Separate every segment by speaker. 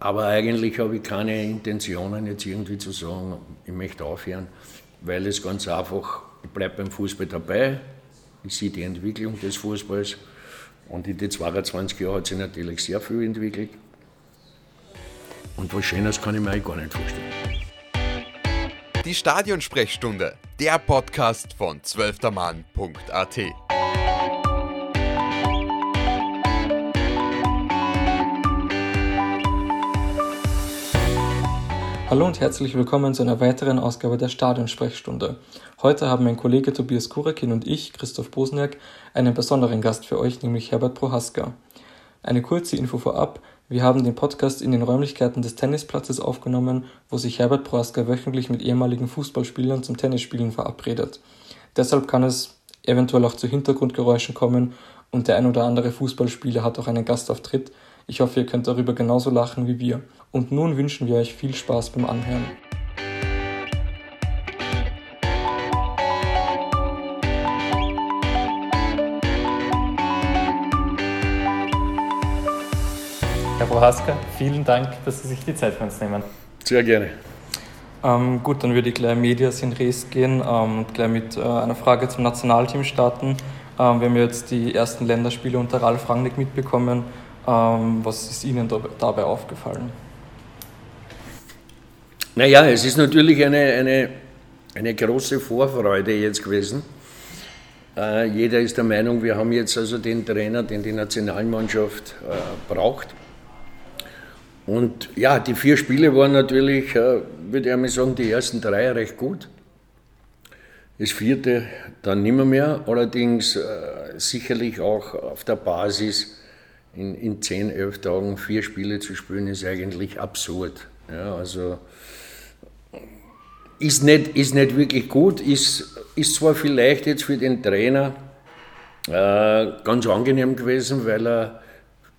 Speaker 1: Aber eigentlich habe ich keine Intentionen, jetzt irgendwie zu sagen, ich möchte aufhören, weil es ganz einfach, ich bleibe beim Fußball dabei, ich sehe die Entwicklung des Fußballs und in den 22 Jahren hat sich natürlich sehr viel entwickelt. Und was Schönes kann ich mir eigentlich gar nicht vorstellen.
Speaker 2: Die Stadionsprechstunde, der Podcast von zwölftermann.at.
Speaker 3: Hallo und herzlich willkommen zu einer weiteren Ausgabe der Stadionsprechstunde. Heute haben mein Kollege Tobias Kurakin und ich, Christoph Bosniak, einen besonderen Gast für euch, nämlich Herbert Prohaska. Eine kurze Info vorab. Wir haben den Podcast in den Räumlichkeiten des Tennisplatzes aufgenommen, wo sich Herbert Prohaska wöchentlich mit ehemaligen Fußballspielern zum Tennisspielen verabredet. Deshalb kann es eventuell auch zu Hintergrundgeräuschen kommen und der ein oder andere Fußballspieler hat auch einen Gastauftritt. Ich hoffe, ihr könnt darüber genauso lachen wie wir. Und nun wünschen wir euch viel Spaß beim Anhören. Herr Prohaska, vielen Dank, dass Sie sich die Zeit für uns nehmen.
Speaker 1: Sehr gerne.
Speaker 3: Ähm, gut, dann würde ich gleich Medias in Res gehen ähm, und gleich mit äh, einer Frage zum Nationalteam starten. Ähm, wir haben jetzt die ersten Länderspiele unter Ralf Rangnick mitbekommen. Ähm, was ist Ihnen dabei aufgefallen?
Speaker 1: Naja, es ist natürlich eine, eine, eine große Vorfreude jetzt gewesen. Äh, jeder ist der Meinung, wir haben jetzt also den Trainer, den die Nationalmannschaft äh, braucht. Und ja, die vier Spiele waren natürlich, äh, würde ich einmal sagen, die ersten drei recht gut. Das vierte dann nimmer mehr, allerdings äh, sicherlich auch auf der Basis in, in 10, 11 Tagen vier Spiele zu spielen, ist eigentlich absurd. Ja, also ist nicht, ist nicht wirklich gut, ist, ist zwar vielleicht jetzt für den Trainer äh, ganz angenehm gewesen, weil er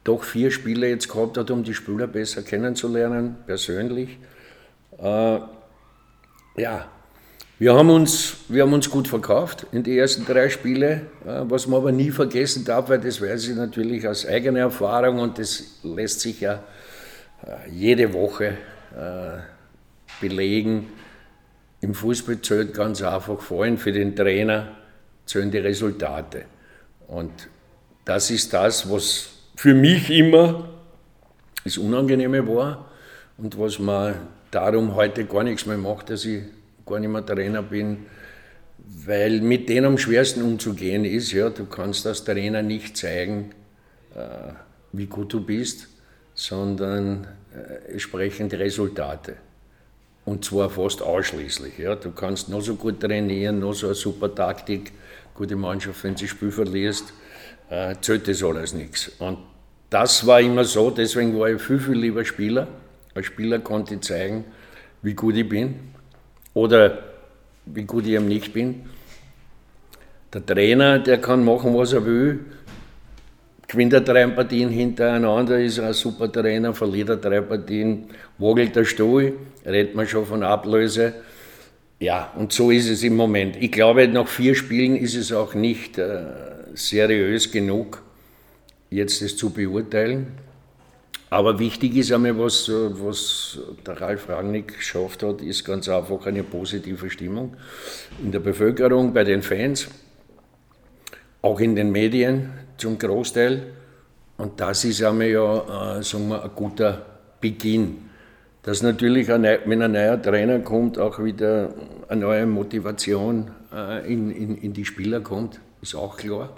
Speaker 1: doch vier Spiele jetzt gehabt hat, um die Spieler besser kennenzulernen, persönlich. Äh, ja, wir haben, uns, wir haben uns gut verkauft in die ersten drei Spiele, äh, was man aber nie vergessen darf, weil das weiß ich natürlich aus eigener Erfahrung und das lässt sich ja äh, jede Woche äh, belegen im Fußball zählt ganz einfach vor allem für den Trainer zählen die Resultate. Und das ist das, was für mich immer das Unangenehme war und was man darum heute gar nichts mehr macht, dass ich gar nicht mehr Trainer bin, weil mit denen am schwersten umzugehen ist. Ja, du kannst als Trainer nicht zeigen, äh, wie gut du bist, sondern äh, es sprechen die Resultate. Und zwar fast ausschließlich. Ja. Du kannst noch so gut trainieren, noch so eine super Taktik, gute Mannschaft, wenn sie das Spiel verlierst, äh, zählt das alles nichts. Und das war immer so, deswegen war ich viel, viel lieber Spieler. Als Spieler konnte ich zeigen, wie gut ich bin oder wie gut ich eben nicht bin. Der Trainer, der kann machen, was er will, gewinnt er drei Partien hintereinander, ist ein super Trainer, verliert er drei Partien, wogelt der Stuhl, redet man schon von Ablöse. Ja, und so ist es im Moment. Ich glaube, nach vier Spielen ist es auch nicht äh, seriös genug, jetzt das zu beurteilen. Aber wichtig ist einmal, was, was der Ralf Rangnick geschafft hat, ist ganz einfach eine positive Stimmung in der Bevölkerung, bei den Fans, auch in den Medien zum Großteil. Und das ist einmal ja, äh, sagen wir, ein guter Beginn. Dass natürlich, ein, wenn ein neuer Trainer kommt, auch wieder eine neue Motivation äh, in, in, in die Spieler kommt, ist auch klar.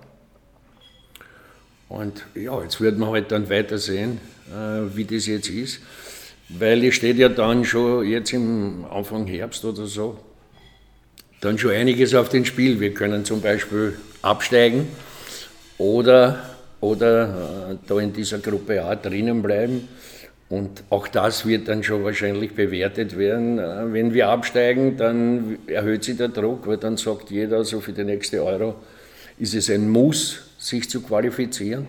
Speaker 1: Und ja, jetzt wird man halt dann weiter sehen, äh, wie das jetzt ist. Weil es steht ja dann schon jetzt im Anfang Herbst oder so, dann schon einiges auf dem Spiel. Wir können zum Beispiel absteigen oder, oder äh, da in dieser Gruppe A drinnen bleiben. Und auch das wird dann schon wahrscheinlich bewertet werden. Äh, wenn wir absteigen, dann erhöht sich der Druck, weil dann sagt jeder, so für die nächste Euro ist es ein Muss, sich zu qualifizieren.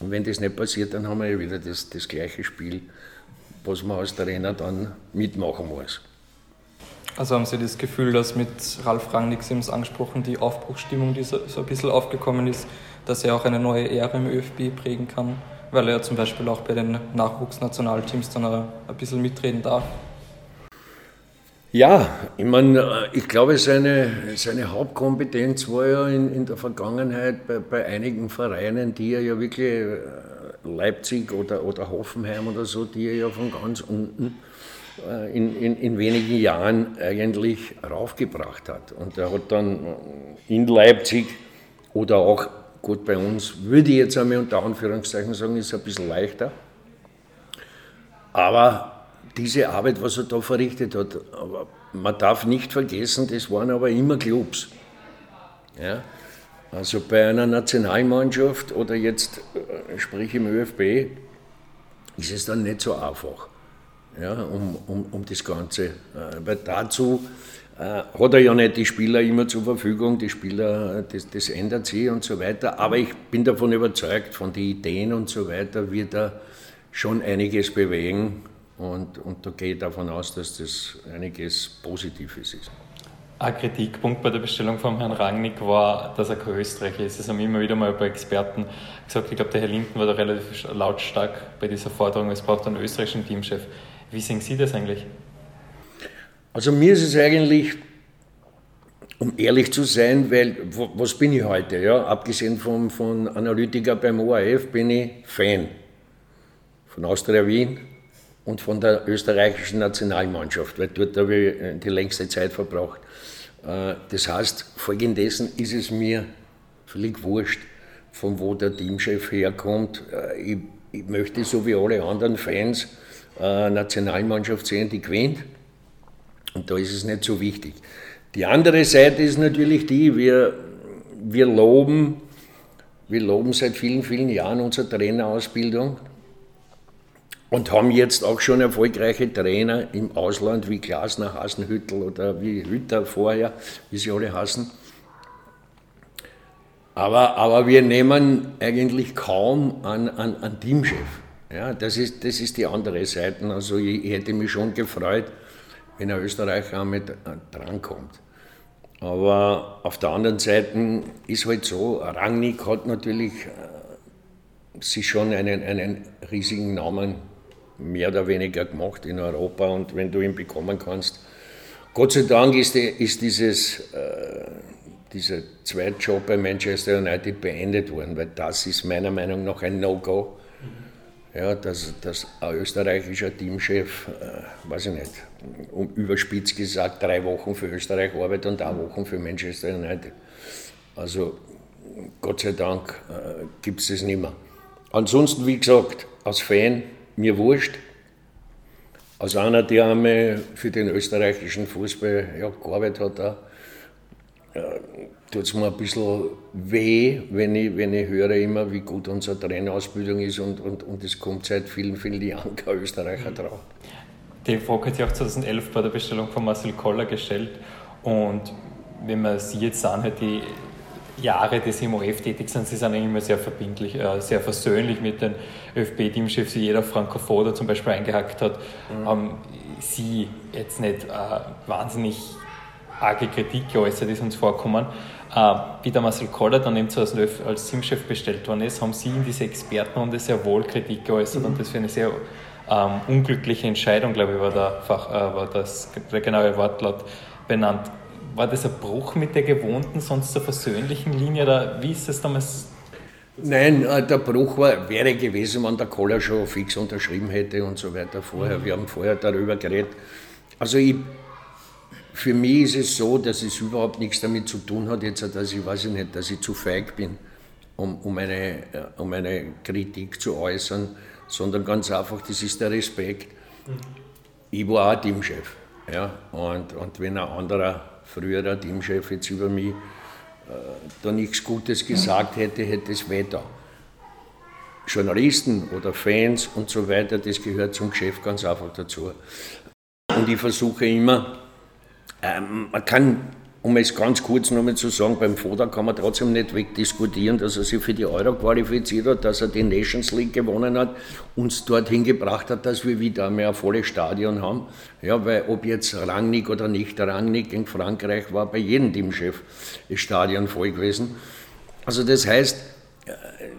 Speaker 1: Und wenn das nicht passiert, dann haben wir ja wieder das, das gleiche Spiel, was man als Trainer dann mitmachen muss.
Speaker 3: Also haben Sie das Gefühl, dass mit Ralf Rangnick, Sie haben es angesprochen, die Aufbruchsstimmung, die so, so ein bisschen aufgekommen ist, dass er auch eine neue Ära im ÖFB prägen kann?
Speaker 4: weil er zum Beispiel auch bei den Nachwuchsnationalteams dann ein bisschen mitreden darf.
Speaker 1: Ja, ich meine, ich glaube, seine, seine Hauptkompetenz war ja in, in der Vergangenheit bei, bei einigen Vereinen, die er ja wirklich, äh, Leipzig oder, oder Hoffenheim oder so, die er ja von ganz unten äh, in, in, in wenigen Jahren eigentlich raufgebracht hat. Und er hat dann in Leipzig oder auch gut bei uns, würde ich jetzt einmal unter Anführungszeichen sagen, ist ein bisschen leichter. Aber diese Arbeit, was er da verrichtet hat, aber man darf nicht vergessen, das waren aber immer Clubs. Ja? Also bei einer Nationalmannschaft oder jetzt, äh, sprich im ÖFB, ist es dann nicht so einfach, ja, um, um, um das Ganze. Äh, weil dazu äh, hat er ja nicht die Spieler immer zur Verfügung, die Spieler, das, das ändert sich und so weiter. Aber ich bin davon überzeugt, von den Ideen und so weiter wird er schon einiges bewegen und, und da gehe ich davon aus, dass das einiges Positives ist.
Speaker 4: Ein Kritikpunkt bei der Bestellung von Herrn Rangnick war, dass er kein Österreicher ist. Das haben immer wieder mal bei Experten gesagt. Ich glaube, der Herr Linden war da relativ lautstark bei dieser Forderung, es braucht einen österreichischen Teamchef. Wie sehen Sie das eigentlich?
Speaker 1: Also mir ist es eigentlich, um ehrlich zu sein, weil, was bin ich heute? Ja? Abgesehen von, von Analytiker beim ORF bin ich Fan von Austria Wien, und von der österreichischen Nationalmannschaft, weil dort habe ich äh, die längste Zeit verbracht. Äh, das heißt, folgendessen ist es mir völlig wurscht, von wo der Teamchef herkommt. Äh, ich, ich möchte so wie alle anderen Fans eine Nationalmannschaft sehen, die gewinnt. Und da ist es nicht so wichtig. Die andere Seite ist natürlich die, wir, wir loben, wir loben seit vielen, vielen Jahren unsere Trainerausbildung und haben jetzt auch schon erfolgreiche Trainer im Ausland wie Glasner, Hasenhüttel oder wie Hütter vorher, wie sie alle hassen. Aber, aber wir nehmen eigentlich kaum an, an, an Teamchef. Ja, das, ist, das ist die andere Seite. Also ich, ich hätte mich schon gefreut, wenn ein Österreicher mit drankommt. Aber auf der anderen Seite ist halt so, Rangnick hat natürlich äh, sich schon einen, einen riesigen Namen mehr oder weniger gemacht in Europa und wenn du ihn bekommen kannst. Gott sei Dank ist, die, ist dieses, äh, dieser Zweitjob bei Manchester United beendet worden, weil das ist meiner Meinung nach ein No-Go. Ja, dass, dass ein österreichischer Teamchef, äh, weiß ich nicht, um überspitzt gesagt, drei Wochen für Österreich arbeitet und drei Wochen für Manchester United. Also Gott sei Dank äh, gibt es das nicht mehr. Ansonsten, wie gesagt, als Fan mir wurscht. Als einer, der einmal für den österreichischen Fußball ja, gearbeitet hat, auch, äh, tut es mir ein bisschen weh, wenn ich, wenn ich höre immer, wie gut unsere Trainerausbildung ist und, und, und es kommt seit vielen, vielen Jahren kein Österreicher drauf.
Speaker 4: Die Frage hat sich auch 2011 bei der Bestellung von Marcel Koller gestellt und wenn man sie jetzt anhört, die Jahre, die Sie im OF tätig sind, Sie sind immer sehr verbindlich, äh, sehr versöhnlich mit den ÖFB-Teamchefs, wie jeder Frankofoder zum Beispiel eingehackt hat. Mhm. Haben Sie jetzt nicht äh, wahnsinnig arge Kritik geäußert, ist uns vorkommen. Äh, wie der Marcel Koller dann eben 2011 als Teamchef bestellt worden ist, haben Sie in diese Expertenrunde sehr wohl Kritik geäußert mhm. und das für eine sehr ähm, unglückliche Entscheidung, glaube ich, war, der Fach, äh, war das, der genaue Wortlaut benannt war das ein Bruch mit der gewohnten, sonst so versöhnlichen Linie oder wie ist das damals?
Speaker 1: Nein, äh, der Bruch war, wäre gewesen, wenn der Koller schon fix unterschrieben hätte und so weiter vorher. Mhm. Wir haben vorher darüber geredet. Also ich, für mich ist es so, dass es überhaupt nichts damit zu tun hat, jetzt, dass ich weiß nicht, dass ich zu feig bin, um, um, eine, äh, um eine Kritik zu äußern, sondern ganz einfach, das ist der Respekt. Mhm. Ich war auch Teamchef. Ja, und, und wenn ein anderer früherer Teamchef jetzt über mich äh, da nichts Gutes gesagt hätte, hätte es weiter. Journalisten oder Fans und so weiter, das gehört zum Geschäft ganz einfach dazu. Und ich versuche immer, ähm, man kann um es ganz kurz nochmal zu sagen, beim Foda kann man trotzdem nicht wegdiskutieren, dass er sich für die Euro qualifiziert hat, dass er die Nations League gewonnen hat, uns dorthin gebracht hat, dass wir wieder einmal ein volles Stadion haben. Ja, weil ob jetzt Rangnick oder nicht Rangnick in Frankreich war bei jedem Teamchef das Stadion voll gewesen. Also das heißt,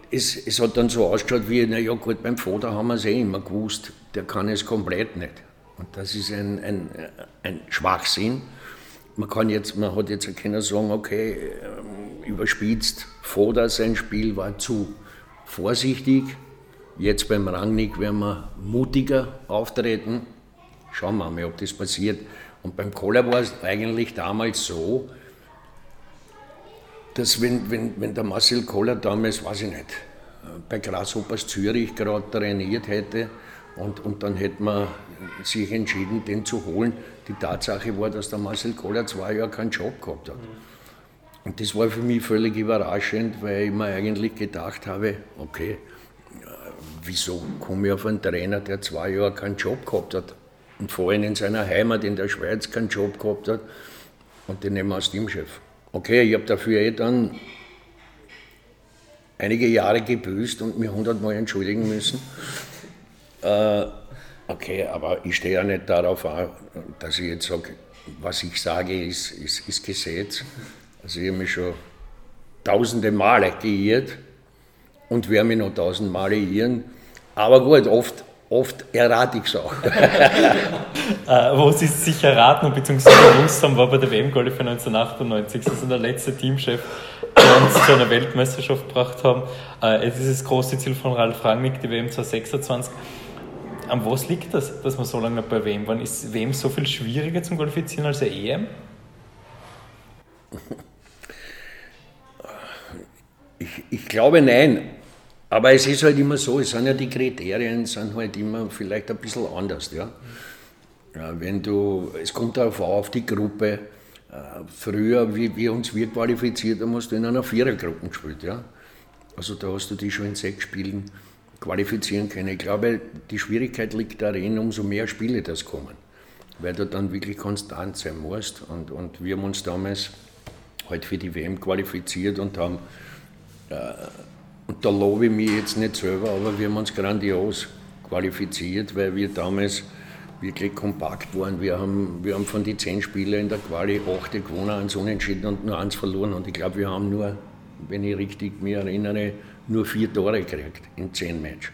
Speaker 1: es, es hat dann so ausgeschaut wie, naja gut, beim Vater haben wir es eh immer gewusst, der kann es komplett nicht. Und das ist ein, ein, ein Schwachsinn. Man, kann jetzt, man hat jetzt können sagen, okay, ähm, überspitzt, Vater sein Spiel war zu vorsichtig. Jetzt beim Rangnick werden wir mutiger auftreten. Schauen wir mal, ob das passiert. Und beim Kohler war es eigentlich damals so, dass wenn, wenn, wenn der Marcel Koller damals, weiß ich nicht, bei Grasshoppers Zürich gerade trainiert hätte und, und dann hätte man sich entschieden, den zu holen. Die Tatsache war, dass der Marcel Koller zwei Jahre keinen Job gehabt hat. Und das war für mich völlig überraschend, weil ich mir eigentlich gedacht habe, okay, wieso komme ich auf einen Trainer, der zwei Jahre keinen Job gehabt hat und vor allem in seiner Heimat in der Schweiz keinen Job gehabt hat und den nehmen wir als Teamchef. Okay, ich habe dafür eh dann einige Jahre gebüßt und mir hundertmal entschuldigen müssen. Äh, okay, aber ich stehe ja nicht darauf, dass ich jetzt sage, was ich sage, ist, ist, ist Gesetz. Also ich habe mich schon tausende Male geirrt und werde mich noch tausend Male irren. Aber gut, oft, oft errate ich es auch.
Speaker 3: äh, wo Sie sich erraten bzw. gewusst haben, war bei der WM-Qualifikation 1998. Das ist der letzte Teamchef, der uns zu einer Weltmeisterschaft gebracht haben. Äh, es ist das große Ziel von Ralf Rangnick, die WM 2026. An was liegt das, dass man so lange bei WM war? Ist WM so viel schwieriger zum Qualifizieren als der EM?
Speaker 1: Ich, ich glaube nein. Aber es ist halt immer so, es sind ja die Kriterien sind halt immer vielleicht ein bisschen anders. Ja? ja wenn du, es kommt darauf auf die Gruppe. Äh, früher, wie wir uns wir qualifiziert haben, hast du in einer Vierergruppe gespielt. Ja? Also da hast du die schon in sechs Spielen qualifizieren können. Ich glaube, die Schwierigkeit liegt darin, umso mehr Spiele das kommen, weil du dann wirklich konstant sein musst. Und, und wir haben uns damals halt für die WM qualifiziert und haben äh, und da lobe ich mich jetzt nicht selber, aber wir haben uns grandios qualifiziert, weil wir damals wirklich kompakt waren. Wir haben, wir haben von den zehn Spielen in der Quali acht gewonnen, eins unentschieden und nur eins verloren. Und ich glaube, wir haben nur, wenn ich richtig mich erinnere, nur vier Tore gekriegt in zehn Matches.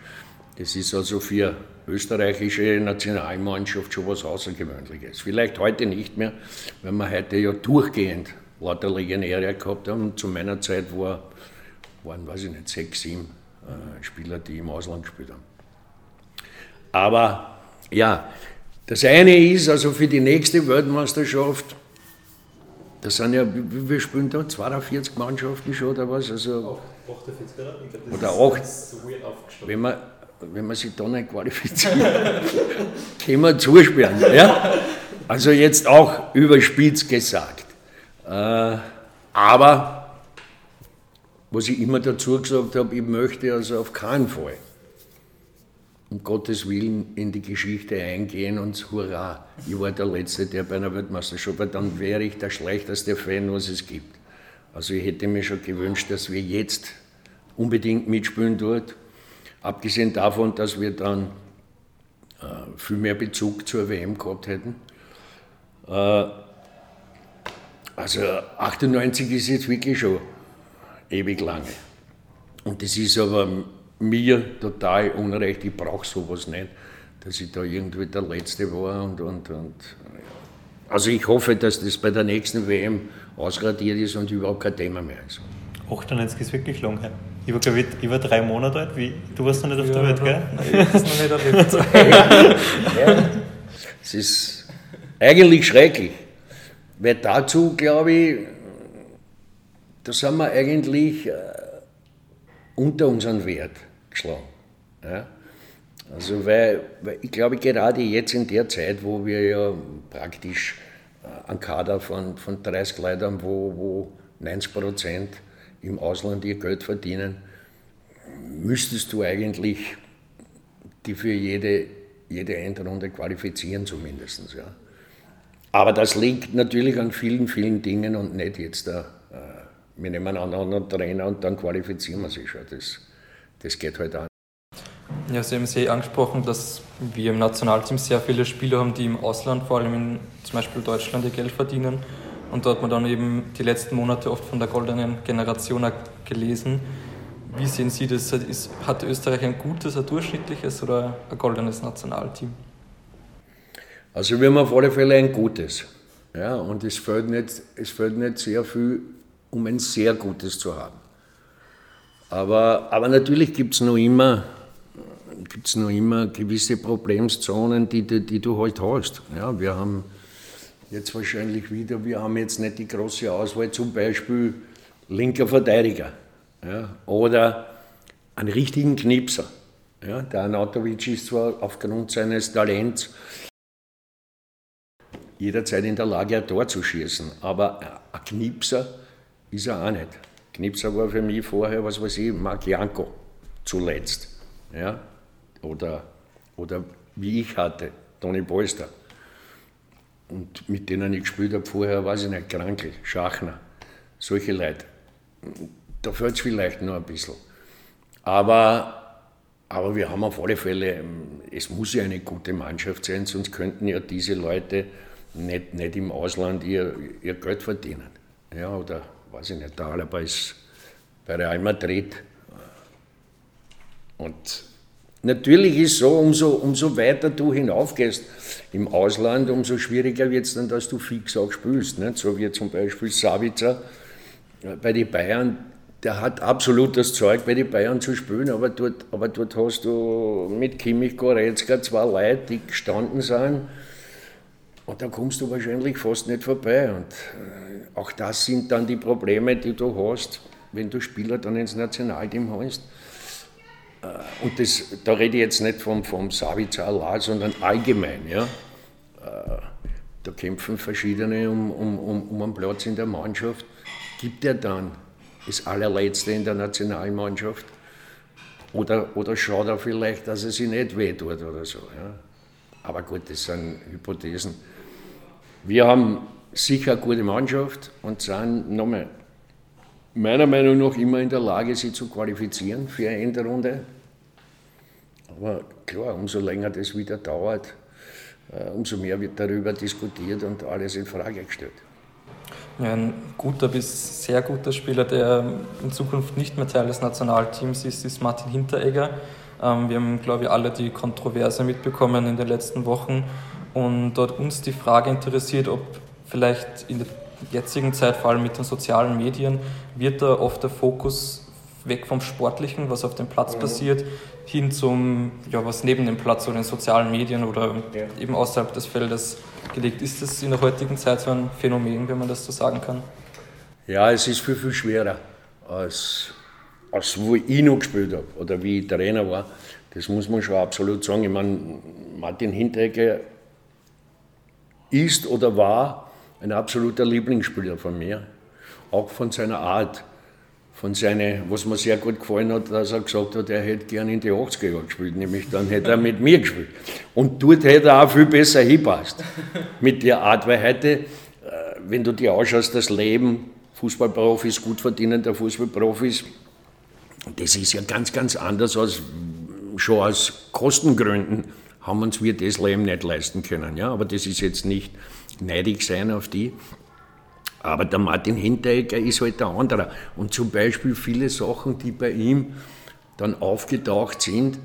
Speaker 1: Das ist also für österreichische Nationalmannschaft schon was Außergewöhnliches. Vielleicht heute nicht mehr, weil wir heute ja durchgehend lauter Legionäre gehabt haben. Zu meiner Zeit war waren, weiß ich nicht, sechs, sieben äh, Spieler, die im Ausland gespielt haben. Aber ja, das eine ist also für die nächste Weltmeisterschaft, das sind ja, wir spielen da 42 Mannschaften schon oder was? Also, 48 oder 8. Wenn man, wenn man sich da nicht qualifiziert, können wir zusperren. Ja? Also jetzt auch überspitzt gesagt. Äh, aber was ich immer dazu gesagt habe, ich möchte also auf keinen Fall, um Gottes Willen, in die Geschichte eingehen und hurra, ich war der Letzte, der bei einer Weltmeisterschaft war, dann wäre ich der schlechteste Fan, was es gibt. Also ich hätte mir schon gewünscht, dass wir jetzt unbedingt mitspielen dort. Abgesehen davon, dass wir dann äh, viel mehr Bezug zur WM gehabt hätten. Äh, also 98 ist jetzt wirklich schon ewig lange. Und das ist aber mir total unrecht, ich brauche sowas nicht, dass ich da irgendwie der Letzte war. Und, und, und, also ich hoffe, dass das bei der nächsten WM ausradiert ist und überhaupt kein Thema mehr ist.
Speaker 3: 98 ist wirklich lang her. Ich war, glaube ich, über drei Monate alt. Wie, du warst noch nicht auf ja, der Welt, gell? Nein, ich noch nicht erlebt.
Speaker 1: ja, es ist eigentlich schrecklich. Weil dazu, glaube ich, da sind wir eigentlich äh, unter unseren Wert geschlagen. Ja? Also weil, weil, ich glaube gerade jetzt in der Zeit, wo wir ja praktisch einen Kader von, von 30 Leuten wo, wo 90 Prozent im Ausland ihr Geld verdienen, müsstest du eigentlich die für jede, jede Endrunde qualifizieren zumindest. Ja. Aber das liegt natürlich an vielen, vielen Dingen und nicht jetzt da wir nehmen einen anderen Trainer und dann qualifizieren wir sich schon. Das, das geht halt auch.
Speaker 3: Ja, Sie haben sehr angesprochen, dass wir im Nationalteam sehr viele Spieler haben, die im Ausland, vor allem in zum Beispiel Deutschland, ihr Geld verdienen. Und dort hat man dann eben die letzten Monate oft von der goldenen Generation gelesen. Wie sehen Sie das? Hat Österreich ein gutes, ein durchschnittliches oder ein goldenes Nationalteam?
Speaker 1: Also wir haben auf alle Fälle ein gutes. Ja, und es fällt, nicht, es fällt nicht sehr viel, um ein sehr gutes zu haben. Aber, aber natürlich gibt es noch immer gibt es noch immer gewisse Problemzonen, die, die, die, du halt hast. Ja, wir haben jetzt wahrscheinlich wieder, wir haben jetzt nicht die große Auswahl, zum Beispiel linker Verteidiger ja, oder einen richtigen Knipser. Ja, der Anatovic ist zwar aufgrund seines Talents jederzeit in der Lage, ein Tor zu schießen, aber ein Knipser ist er auch nicht. Knipser war für mich vorher, was weiß ich, Marc Janko zuletzt. Ja, oder, oder wie ich hatte, Toni Polster. Und mit denen ich gespielt habe vorher, weiß ich nicht, Krankel, Schachner, solche Leute. Da fällt es vielleicht noch ein bisschen. Aber, aber wir haben auf alle Fälle, es muss ja eine gute Mannschaft sein, sonst könnten ja diese Leute nicht, nicht im Ausland ihr, ihr Geld verdienen. Ja, oder weiß ich nicht, der Alaba ist bei Real Madrid. Und Natürlich ist es so, umso, umso weiter du hinaufgehst im Ausland, umso schwieriger wird es dann, dass du fix auch spielst. Nicht? So wie zum Beispiel Savitzer äh, bei den Bayern, der hat absolut das Zeug, bei den Bayern zu spielen, aber dort, aber dort hast du mit Kimmich, Goretzka zwei Leute, die gestanden sind. Und da kommst du wahrscheinlich fast nicht vorbei. Und äh, auch das sind dann die Probleme, die du hast, wenn du Spieler dann ins Nationalteam äh, und das, da rede ich jetzt nicht vom, vom Savitzer Allah, sondern allgemein. Ja? Äh, da kämpfen verschiedene um, um, um, um einen Platz in der Mannschaft. Gibt er dann das allerletzte in der Nationalmannschaft? Oder, oder schaut er vielleicht, dass er sich nicht wehtut oder so. Ja? Aber gut, das sind Hypothesen. Wir haben sicher eine gute Mannschaft und sind nochmal meiner Meinung nach immer in der Lage, sie zu qualifizieren für eine Endrunde. Aber klar, umso länger das wieder dauert, äh, umso mehr wird darüber diskutiert und alles in Frage gestellt.
Speaker 3: Ein guter bis sehr guter Spieler, der in Zukunft nicht mehr Teil des Nationalteams ist, ist Martin Hinteregger. Ähm, wir haben, glaube ich, alle die Kontroverse mitbekommen in den letzten Wochen und dort uns die Frage interessiert, ob vielleicht in der jetzigen Zeit, vor allem mit den sozialen Medien, wird da oft der Fokus weg vom Sportlichen, was auf dem Platz mhm. passiert, hin zum, ja, was neben dem Platz oder den sozialen Medien oder ja. eben außerhalb des Feldes gelegt. Ist das in der heutigen Zeit so ein Phänomen, wenn man das so sagen kann?
Speaker 1: Ja, es ist viel, viel schwerer, als, als wo ich noch gespielt habe oder wie ich Trainer war. Das muss man schon absolut sagen. Ich meine, Martin Hinteregger ist oder war ein absoluter Lieblingsspieler von mir, auch von seiner Art von seinen, was mir sehr gut gefallen hat, dass er gesagt hat, er hätte gern in die 80er Jahre gespielt, nämlich dann hätte er mit mir gespielt. Und dort hätte er auch viel besser hinpasst. Mit der Art, weil heute, äh, wenn du dir anschaust, das Leben, Fußballprofis, gut verdienender Fußballprofis, das ist ja ganz, ganz anders als schon aus Kostengründen haben uns wir das Leben nicht leisten können. Ja? Aber das ist jetzt nicht neidig sein auf die. Aber der Martin Hinteregger ist halt der andere. Und zum Beispiel viele Sachen, die bei ihm dann aufgetaucht sind,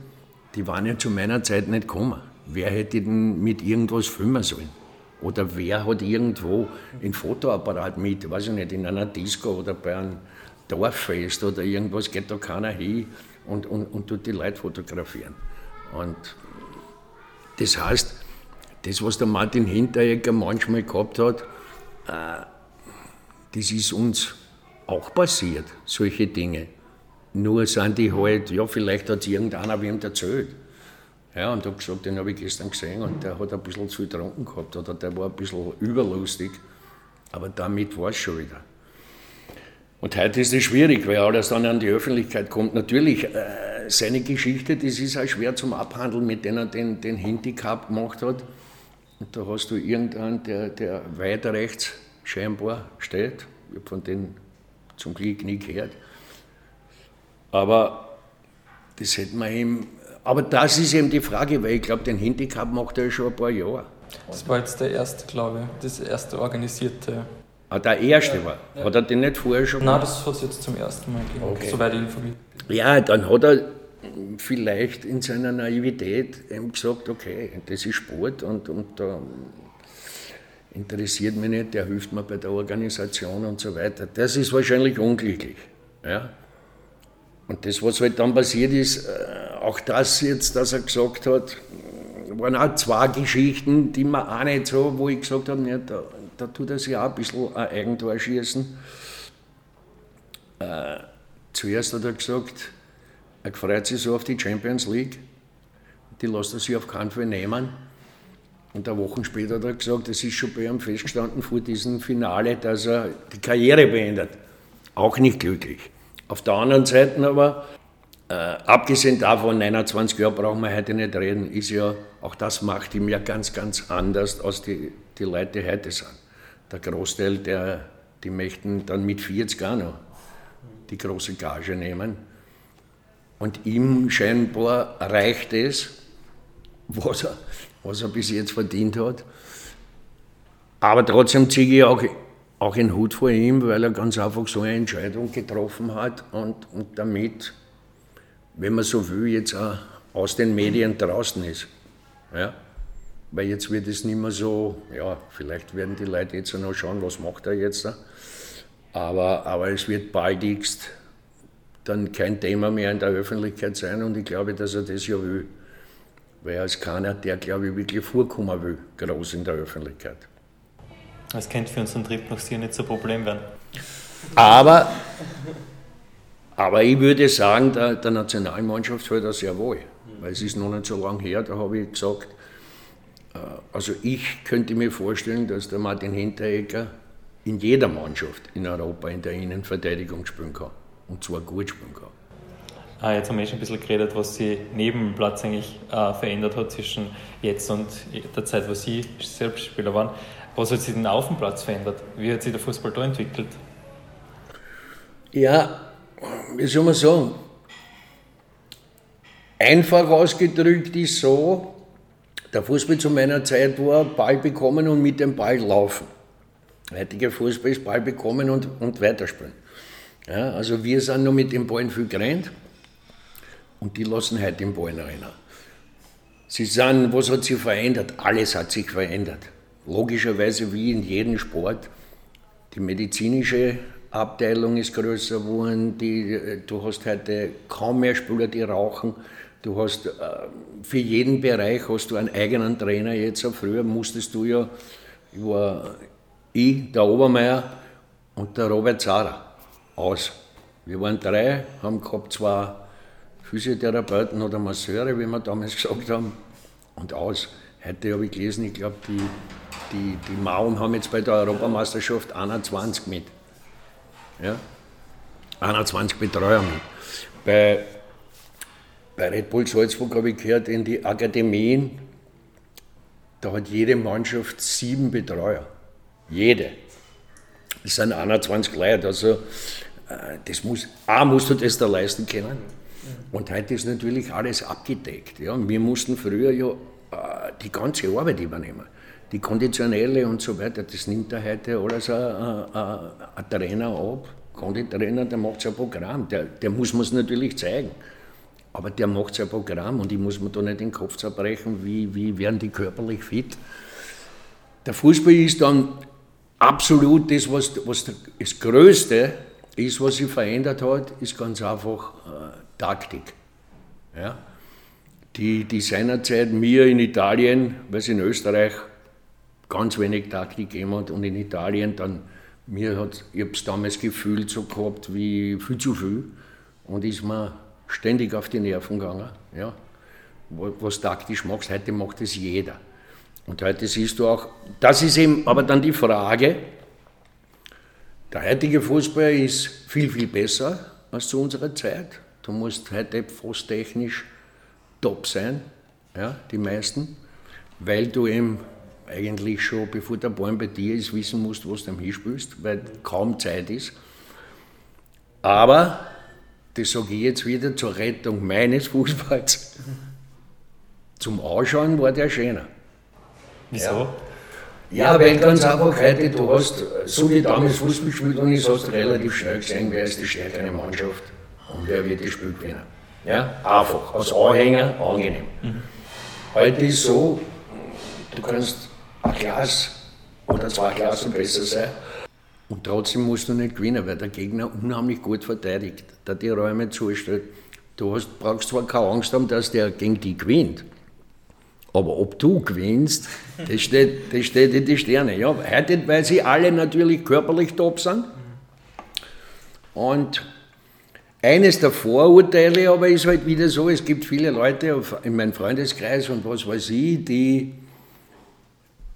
Speaker 1: die waren ja zu meiner Zeit nicht gekommen. Wer hätte denn mit irgendwas filmen sollen? Oder wer hat irgendwo ein Fotoapparat mit, weiß ich nicht, in einer Disco oder bei einem Dorffest oder irgendwas, geht da keiner hin und, und, und tut die Leute fotografieren. Und das heißt, das, was der Martin Hinteregger manchmal gehabt hat, äh, das ist uns auch passiert, solche Dinge. Nur sind die halt, ja, vielleicht hat es irgendeiner wem erzählt. Ja, und habe gesagt, den habe ich gestern gesehen und der hat ein bisschen zu viel getrunken gehabt oder der war ein bisschen überlustig. Aber damit war es schon wieder. Und heute ist es schwierig, weil alles dann an die Öffentlichkeit kommt. Natürlich, äh, seine Geschichte, das ist auch schwer zum Abhandeln, mit denen er den, den Handicap gemacht hat. Und da hast du irgendeinen, der, der weit rechts scheinbar steht. Ich habe von denen zum Glück nie gehört. Aber das hätte man ihm. Aber das ist eben die Frage, weil ich glaube, den Handicap macht er schon ein paar Jahre.
Speaker 3: Das war jetzt der erste, glaube ich, das erste organisierte.
Speaker 1: Ah, der erste war. Ja. Hat er den nicht vorher schon
Speaker 3: Nein, das hat es jetzt zum ersten Mal gegeben, okay. soweit ich informiert
Speaker 1: bin. Ja, dann hat er vielleicht in seiner Naivität eben gesagt, okay, das ist Sport und, und da interessiert mich nicht, der hilft mir bei der Organisation und so weiter. Das ist wahrscheinlich unglücklich. Ja? Und das, was halt dann passiert ist, äh, auch das jetzt, dass er gesagt hat, waren auch zwei Geschichten, die mir auch nicht so, wo ich gesagt habe, ja, da, da tut er sich auch ein bisschen ein Eigentor schießen. Äh, zuerst hat er gesagt, er freut sich so auf die Champions League, die lässt er sich auf keinen Fall nehmen. Und eine Woche später hat er gesagt, es ist schon bei ihm festgestanden vor diesem Finale, dass er die Karriere beendet. Auch nicht glücklich. Auf der anderen Seite aber, äh, abgesehen davon, 29 Jahre brauchen wir heute nicht reden, ist ja, auch das macht ihm ja ganz, ganz anders als die, die Leute, heute sind. Der Großteil, der, die möchten dann mit 40 auch noch die große Gage nehmen. Und ihm scheinbar reicht es, was er, was er bis jetzt verdient hat. Aber trotzdem ziehe ich auch, auch einen Hut vor ihm, weil er ganz einfach so eine Entscheidung getroffen hat und, und damit, wenn man so will, jetzt auch aus den Medien draußen ist. Ja? Weil jetzt wird es nicht mehr so, ja, vielleicht werden die Leute jetzt noch schauen, was macht er jetzt. Aber, aber es wird baldigst dann kein Thema mehr in der Öffentlichkeit sein und ich glaube, dass er das ja will. Weil er ist keiner, der, glaube ich, wirklich vorkommen will, groß in der Öffentlichkeit.
Speaker 3: Das könnte für unseren Trip nach hier nicht so ein Problem werden.
Speaker 1: Aber, aber ich würde sagen, der, der Nationalmannschaft fällt das sehr wohl. Weil es ist noch nicht so lange her, da habe ich gesagt, äh, also ich könnte mir vorstellen, dass der Martin Hinteregger in jeder Mannschaft in Europa in der Innenverteidigung spielen kann und zwar gut spielen kann.
Speaker 3: Ah, jetzt haben wir schon ein bisschen geredet, was sich neben dem Platz eigentlich äh, verändert hat zwischen jetzt und der Zeit, wo Sie selbst Spieler waren. Was hat sich denn auf dem Platz verändert? Wie hat sich der Fußball da entwickelt?
Speaker 1: Ja, wie soll man sagen? Einfach ausgedrückt ist so, der Fußball zu meiner Zeit war Ball bekommen und mit dem Ball laufen. Heutiger Fußball ist Ball bekommen und, und weiterspielen. Ja, also wir sind noch mit den Ballen viel gerannt und die lassen heute den Ballen rennen. Sie sagen, was hat sich verändert? Alles hat sich verändert. Logischerweise wie in jedem Sport. Die medizinische Abteilung ist größer geworden, die, du hast heute kaum mehr Spieler, die rauchen. Du hast äh, für jeden Bereich hast du einen eigenen Trainer jetzt. Früher musstest du ja, ich war ich, der Obermeier und der Robert Zara aus. Wir waren drei, haben gehabt zwei Physiotherapeuten oder Masseure, wie wir damals gesagt haben, und aus. Heute habe ich gelesen, ich glaube, die, die, die Mauen haben jetzt bei der Europameisterschaft 21 mit. Ja? 21 Betreuer mit. Bei, bei Red Bull Salzburg habe ich gehört, in die Akademien, da hat jede Mannschaft sieben Betreuer. Jede. Das sind 21 Leute. Also, äh, das muss, A, musst du das da leisten können. Und heute ist natürlich alles abgedeckt. Ja. wir mussten früher ja äh, die ganze Arbeit übernehmen. Die konditionelle und so weiter, das nimmt da heute alles ein, ein, ein Trainer ab. Konditrainer, der macht sein Programm. Der, der muss man es natürlich zeigen. Aber der macht sein Programm und ich muss mir da nicht den Kopf zerbrechen, wie, wie werden die körperlich fit. Der Fußball ist dann absolut das, was, was das Größte ist, was sich verändert hat, ist ganz einfach äh, Taktik. Ja? Die, die seinerzeit mir in Italien, weil es in Österreich ganz wenig Taktik gegeben hat und in Italien dann, mir hat, ich habe es damals gefühlt so gehabt wie viel zu viel und ist mir ständig auf die Nerven gegangen. Ja? Was taktisch machst, heute macht es jeder. Und heute siehst du auch, das ist eben aber dann die Frage, der heutige Fußball ist viel, viel besser als zu unserer Zeit. Du musst heute fast technisch top sein, ja, die meisten, weil du eben eigentlich schon, bevor der Ball bei dir ist, wissen musst, was du am hinspielst, weil kaum Zeit ist. Aber, das sage ich jetzt wieder zur Rettung meines Fußballs, zum Ausschauen war der schöner.
Speaker 3: Wieso?
Speaker 1: Ja, weil ganz einfach heute, du hast so wie damals Fußball gespielt und ich hast relativ schnell gesehen, wer ist die stärkere Mannschaft. und wer wird das Spiel gewinnen. Ja, einfach, als Anhänger angenehm. Mhm. Heute ist so, du kannst ein Glas oder zwei Klassen besser sein und trotzdem musst du nicht gewinnen, weil der Gegner unheimlich gut verteidigt, der die Räume zustellt. Du hast, brauchst zwar keine Angst haben, dass der gegen dich gewinnt, aber ob du gewinnst, das steht, das steht in die Sterne. Ja, heute, weil sie alle natürlich körperlich top sind. Und eines der Vorurteile aber ist halt wieder so, es gibt viele Leute in meinem Freundeskreis und was weiß ich, die,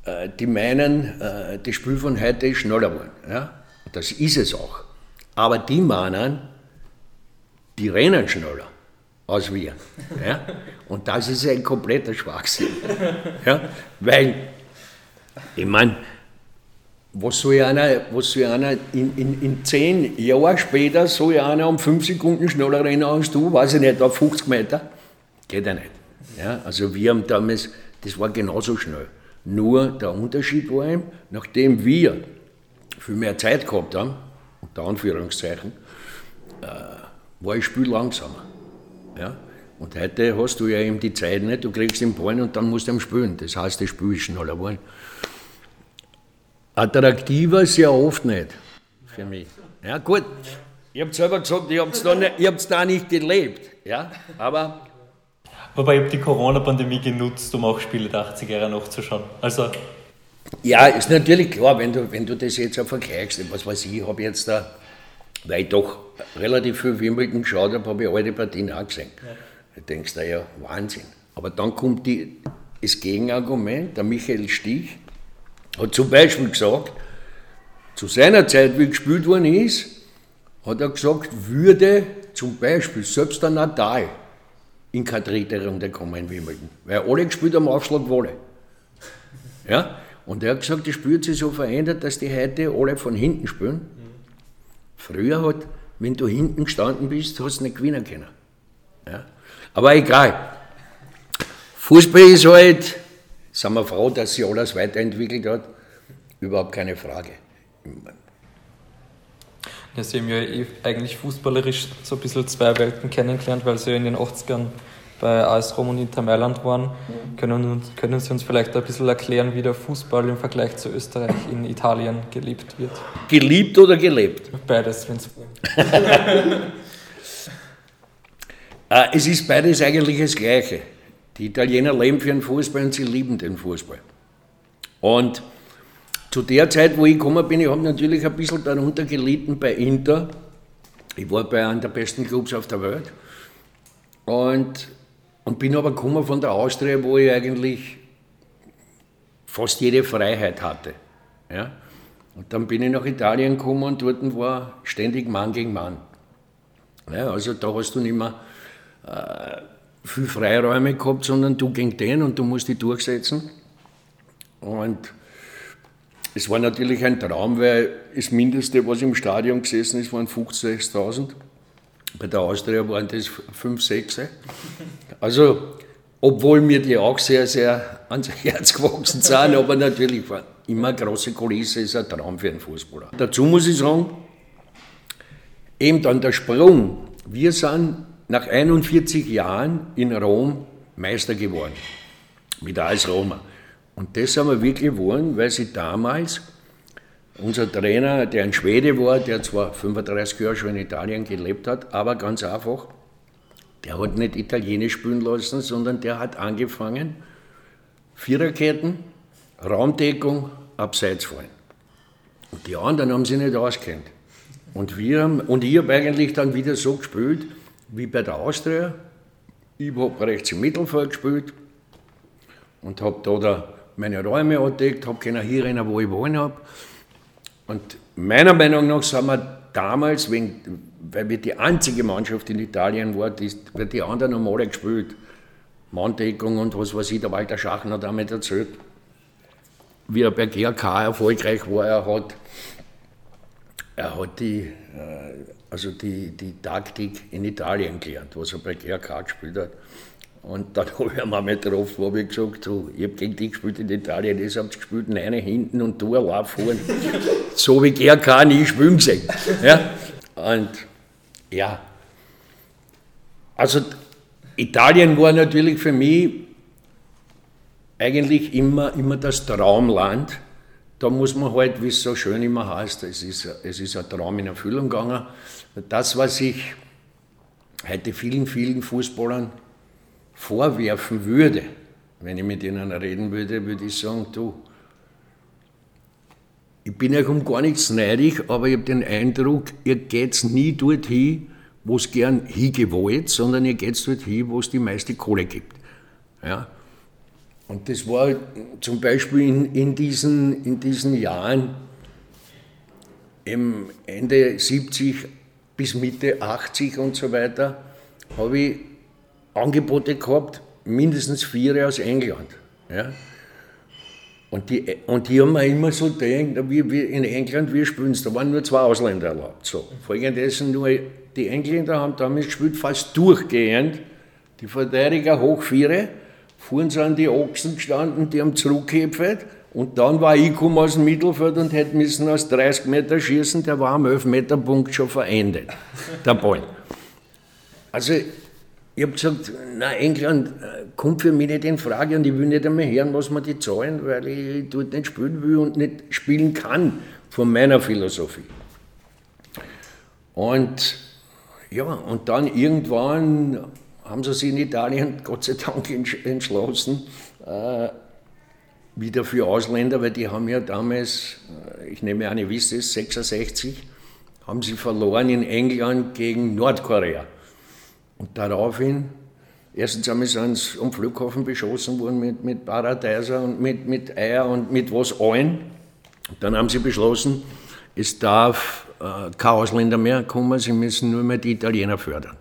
Speaker 1: äh, die meinen, äh, das Spiel von heute ist schneller geworden. Ja? Das ist es auch. Aber die meinen, die rennen schneller als wir. Ja? Und das ist ein kompletter Schwachsinn. Ja? Weil, ich meine, was soll einer, was soll einer in, in, in zehn Jahren später, soll einer um fünf Sekunden schneller rennen als du, weiß ich nicht, auf 50 Meter? Geht ja nicht. Ja? Also wir haben damals, das war genauso schnell. Nur der Unterschied war eben, nachdem wir viel mehr Zeit gehabt haben, unter Anführungszeichen, äh, war das Spiel langsamer. Ja? Und heute hast du ja eben die Zeit nicht, du kriegst den Ball und dann musst du ihn spielen. Das heißt, das Spiel ist schneller geworden. Attraktiver sehr oft nicht für mich. Ja, gut. Ich habe selber gesagt, ich habe es da, nicht, da nicht gelebt. Ja, aber.
Speaker 3: Wobei ich habe die Corona-Pandemie genutzt, um auch Spiele der 80er nachzuschauen. Also.
Speaker 1: Ja, ist natürlich klar, wenn du, wenn du das jetzt auch vergleichst. Was weiß ich, ich habe jetzt da, weil ich doch relativ viel Wimbledon geschaut habe, habe ich alle Partien auch gesehen. Ja. Du denkst da ja, Wahnsinn. Aber dann kommt die, das Gegenargument, der Michael Stich, hat zum Beispiel gesagt, zu seiner Zeit, wie gespielt worden ist, hat er gesagt, würde zum Beispiel selbst der Nadal in keine dritte Runde kommen in Wimbledon. Weil alle gespielt haben Aufschlag Wolle. Ja? Und er hat gesagt, das Spiel hat sich so verändert, dass die heute alle von hinten spielen. Früher hat, wenn du hinten gestanden bist, hast du nicht gewinnen können. Ja? Aber egal. Fußball ist halt sind wir froh, dass sich alles weiterentwickelt hat. Überhaupt keine Frage.
Speaker 3: Ja, Sie haben ja eh eigentlich fußballerisch so ein bisschen zwei Welten kennengelernt, weil Sie ja in den 80ern bei AS Rom und Inter Mailand waren. Mhm. Können, können Sie uns vielleicht ein bisschen erklären, wie der Fußball im Vergleich zu Österreich in Italien geliebt wird?
Speaker 1: Geliebt oder gelebt?
Speaker 3: Beides, wenn Sie
Speaker 1: äh, Es ist beides eigentlich das Gleiche. Die Italiener leben für den Fußball und sie lieben den Fußball. Und zu der Zeit, wo ich gekommen bin, ich habe natürlich ein bisschen darunter gelitten bei Inter. Ich war bei einem der besten Clubs auf der Welt. Und, und bin aber gekommen von der Austria, wo ich eigentlich fast jede Freiheit hatte. Ja? Und dann bin ich nach Italien gekommen und dort war ständig Mann gegen Mann. Ja, also da hast du nicht mehr äh, viel Freiräume gehabt, sondern du gegen den und du musst dich durchsetzen. Und es war natürlich ein Traum, weil das Mindeste, was im Stadion gesessen ist, waren 50.000. Bei der Austria waren das 5, 6. Also, obwohl mir die auch sehr, sehr ans Herz gewachsen sind, aber natürlich war immer eine große Kulisse, ist ein Traum für einen Fußballer. Dazu muss ich sagen, eben dann der Sprung. Wir sind nach 41 Jahren in Rom Meister geworden. Mit AS Roma. Und das haben wir wirklich geworden, weil sie damals, unser Trainer, der ein Schwede war, der zwar 35 Jahre schon in Italien gelebt hat, aber ganz einfach, der hat nicht Italienisch spielen lassen, sondern der hat angefangen, Viererketten, Raumdeckung, Abseits fallen. Und die anderen haben sich nicht auskennt. Und, und ich habe eigentlich dann wieder so gespielt, wie bei der Austria. Ich habe rechts im Mittelfeld gespielt und habe da, da meine Räume entdeckt, habe können hier rennen, wo ich wollen habe. Und meiner Meinung nach sind wir damals, wenn, weil wir die einzige Mannschaft in Italien waren, die, die anderen haben alle gespielt. Manndeckung und was weiß ich, der Walter Schachen hat damit erzählt, wie er bei GRK erfolgreich war. Er hat, er hat die, äh, also die, die Taktik in Italien gelernt, was er bei GRK gespielt hat. Und dann habe ich einmal getroffen, wo ich gesagt so, ich habe gegen dich gespielt in Italien, das habt ihr gespielt, eine hinten und du allein vorne. so wie GRK nie spielen gesehen. Ja? Und ja, Also Italien war natürlich für mich eigentlich immer, immer das Traumland. Da muss man halt, wie es so schön immer heißt, es ist, es ist ein Traum in Erfüllung gegangen. Das, was ich heute vielen, vielen Fußballern vorwerfen würde, wenn ich mit ihnen reden würde, würde ich sagen, du, ich bin euch um gar nichts neidig, aber ich habe den Eindruck, ihr geht nie dorthin, wo es gern hingewollt, sondern ihr geht dorthin, wo es die meiste Kohle gibt. Ja? Und das war zum Beispiel in, in, diesen, in diesen Jahren, im Ende 70 bis Mitte 80 und so weiter, habe ich Angebote gehabt, mindestens vier aus England. Ja? Und die, und die haben mir immer so gedacht, wie, wie in England, wir spielen da waren nur zwei Ausländer erlaubt. So. Folgendessen nur, die Engländer haben damals gespielt, fast durchgehend, die Verteidiger hoch viere, fuhren sie an die Ochsen gestanden, die haben zurückgehepft und dann war ich gekommen aus dem Mittelfeld und hätte müssen aus 30 Meter schießen, der war am 11 Meter Punkt schon verendet, der Ball. Also ich habe gesagt, na England äh, kommt für mich nicht in Frage und ich will nicht einmal hören, was man die zahlen, weil ich dort nicht spielen will und nicht spielen kann von meiner Philosophie. Und ja, und dann irgendwann haben sie sich in Italien Gott sei Dank entschlossen, äh, wieder für Ausländer, weil die haben ja damals, äh, ich nehme an, ihr wisst es, 66, haben sie verloren in England gegen Nordkorea. Und daraufhin, erstens einmal sind sie am Flughafen beschossen worden mit, mit Paradeiser und mit, mit Eier und mit was allen. Dann haben sie beschlossen, es darf äh, kein Ausländer mehr kommen, sie müssen nur mehr die Italiener fördern.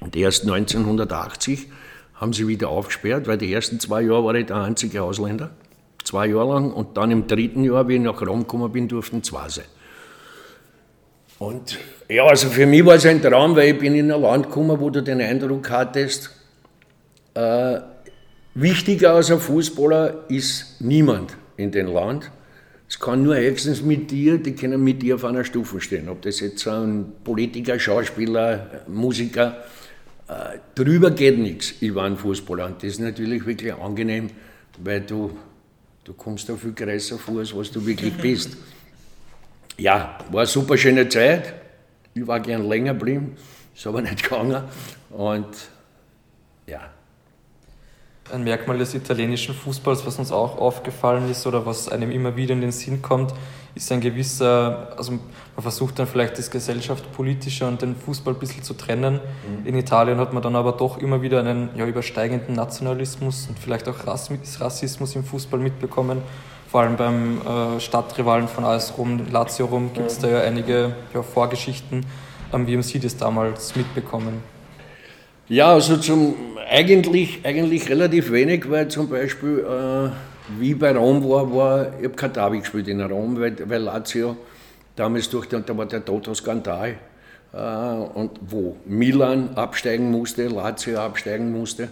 Speaker 1: Und erst 1980 haben sie wieder aufgesperrt, weil die ersten zwei Jahre war ich der einzige Ausländer. Zwei Jahre lang. Und dann im dritten Jahr, wie ich nach Rom gekommen bin, durften zwei sein. Und ja, also für mich war es ein Traum, weil ich bin in ein Land gekommen, wo du den Eindruck hattest, äh, wichtiger als ein Fußballer ist niemand in dem Land. Es kann nur höchstens mit dir, die können mit dir auf einer Stufe stehen. Ob das jetzt ein Politiker, Schauspieler, Musiker, äh, drüber geht nichts über einen Fußballer. Und das ist natürlich wirklich angenehm, weil du, du kommst da viel größer vor, als was du wirklich bist ja, war eine super schöne Zeit. Ich war gern länger geblieben, ist aber nicht gegangen. Und ja.
Speaker 3: Ein Merkmal des italienischen Fußballs, was uns auch aufgefallen ist oder was einem immer wieder in den Sinn kommt, ist ein gewisser, also man versucht dann vielleicht das gesellschaftspolitische und den Fußball ein bisschen zu trennen. Mhm. In Italien hat man dann aber doch immer wieder einen ja, übersteigenden Nationalismus und vielleicht auch Rassismus im Fußball mitbekommen vor allem beim äh, Stadtrivalen von AS Rom, Lazio Rom, gibt es da ja einige ja, Vorgeschichten. Ähm, wie haben Sie das damals mitbekommen?
Speaker 1: Ja, also zum, eigentlich, eigentlich relativ wenig, weil zum Beispiel, äh, wie bei Rom war, war ich habe Derby gespielt in Rom, weil, weil Lazio damals durch, den, da war der Toto-Skandal, äh, und wo Milan absteigen musste, Lazio absteigen musste.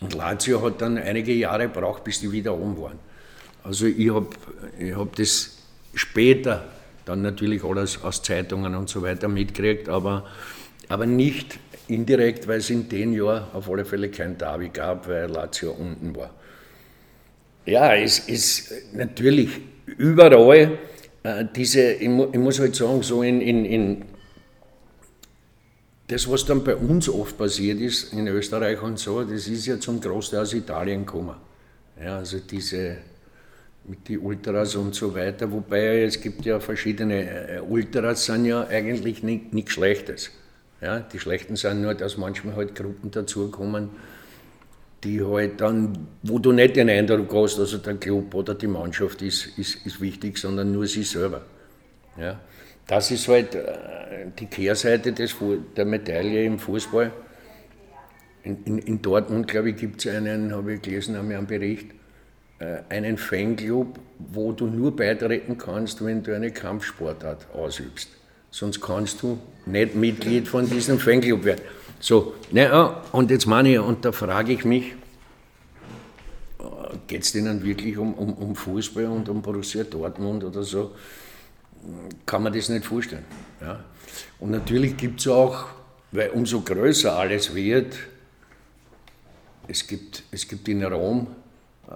Speaker 1: Und Lazio hat dann einige Jahre gebraucht, bis die wieder oben waren. Also ich habe ich hab das später dann natürlich alles aus Zeitungen und so weiter mitgekriegt, aber, aber nicht indirekt, weil es in den Jahren auf alle Fälle kein Derby gab, weil Lazio unten war. Ja, es ist natürlich überall äh, diese, ich, ich, muss halt sagen, so in, in, in das, was dann bei uns oft passiert ist, in Österreich und so, das ist ja zum Großteil aus Italien gekommen. Ja, also diese mit den Ultras und so weiter. Wobei es gibt ja verschiedene äh, Ultras, sind ja eigentlich nichts Schlechtes. Ja, die Schlechten sind nur, dass manchmal halt Gruppen dazukommen, die halt dann, wo du nicht den Eindruck hast, also der Club oder die Mannschaft ist, ist, ist wichtig, sondern nur sie selber. Ja, das ist halt äh, die Kehrseite des, der Medaille im Fußball. In, in, in Dortmund, glaube ich, gibt es einen, habe ich gelesen, haben wir einen Bericht, äh, einen Fanclub, wo du nur beitreten kannst, wenn du eine Kampfsportart ausübst. Sonst kannst du nicht Mitglied von diesem Fanclub werden. So, naja, und jetzt meine ich, und da frage ich mich, äh, geht es denen wirklich um, um, um Fußball und um Borussia Dortmund oder so? Kann man das nicht vorstellen. Ja. Und natürlich gibt es auch Weil umso größer alles wird, es gibt, es gibt in Rom äh,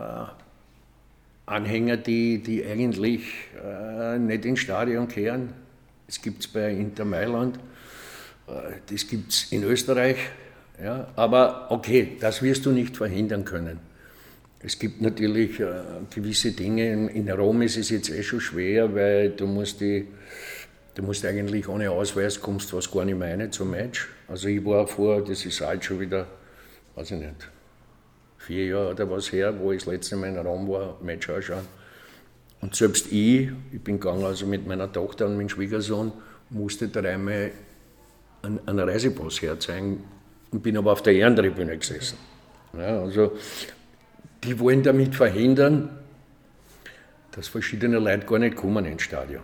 Speaker 1: Anhänger, die, die eigentlich äh, nicht ins Stadion kehren. Das gibt es bei Inter Mailand, äh, das gibt es in Österreich. Ja, aber okay, das wirst du nicht verhindern können. Es gibt natürlich äh, gewisse Dinge, in Rom ist es jetzt eh schon schwer, weil du musst die, du musst eigentlich ohne Ausweis kommst fast gar nicht rein zum Match. Also ich war vor, das ist halt schon wieder, weiß ich nicht, vier Jahre oder was her, wo ich das letzte Mal in Rom war, Match anschauen. Und selbst ich, ich bin gegangen also mit meiner Tochter und meinem Schwiegersohn, musste dreimal einen, Reisepass herzeigen und bin aber auf der Ehrentribüne gesessen. Ja, also die wollen damit verhindern, dass verschiedene Leute gar nicht kommen ins Stadion.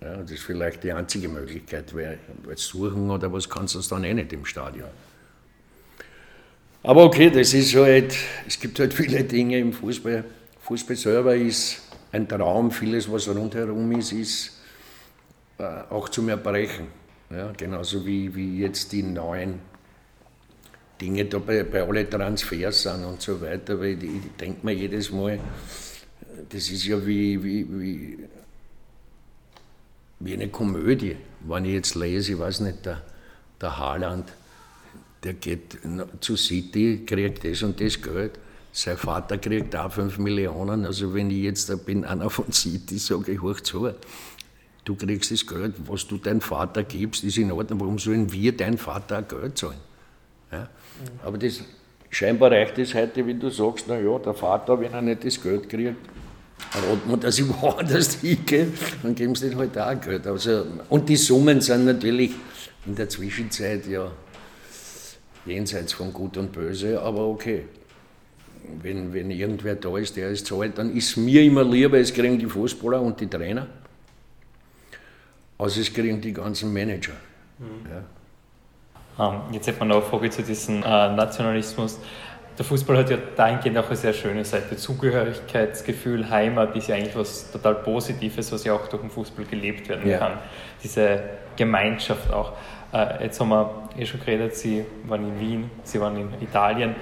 Speaker 1: Ja, das ist vielleicht die einzige Möglichkeit, weil, weil suchen oder was kannst du dann eh nicht im Stadion. Aber okay, das ist halt, es gibt halt viele Dinge im Fußball. Fußball selber ist ein Traum, vieles, was rundherum ist, ist äh, auch zum Erbrechen. Ja, genauso wie, wie jetzt die neuen Dinge da bei, bei alle Transfers sind und so weiter, weil ich, denke mir jedes Mal, das ist ja wie, wie, wie, wie eine Komödie, wenn ich jetzt lese, ich weiß nicht, der, der Haaland, der geht zu City, kriegt das und das Geld. Sein Vater kriegt auch 5 Millionen. Also wenn ich jetzt da bin, einer von City, sage ich, hoch zu. Du kriegst das Geld, was du deinem Vater gibst, ist in Ordnung. Warum sollen wir deinem Vater Geld zahlen? Ja? Aber das, scheinbar reicht es heute, wie du sagst, na ja, der Vater, wenn er nicht das Geld kriegt, rot man, dass ich woanders hingehe, dann geben sie den halt auch Geld. Also, und die Summen sind natürlich in der Zwischenzeit ja jenseits von Gut und Böse, aber okay. Wenn, wenn irgendwer da ist, der es zahlt, dann ist mir immer lieber, es kriegen die Fußballer und die Trainer, als es kriegen die ganzen Manager. Mhm. Ja.
Speaker 3: Ähm, jetzt hätte man eine Frage zu diesem äh, Nationalismus. Der Fußball hat ja dahingehend auch eine sehr schöne Seite. Zugehörigkeitsgefühl, Heimat ist ja eigentlich was total Positives, was ja auch durch den Fußball gelebt werden ja. kann. Diese Gemeinschaft auch. Äh, jetzt haben wir eh schon geredet, Sie waren in Wien, Sie waren in Italien.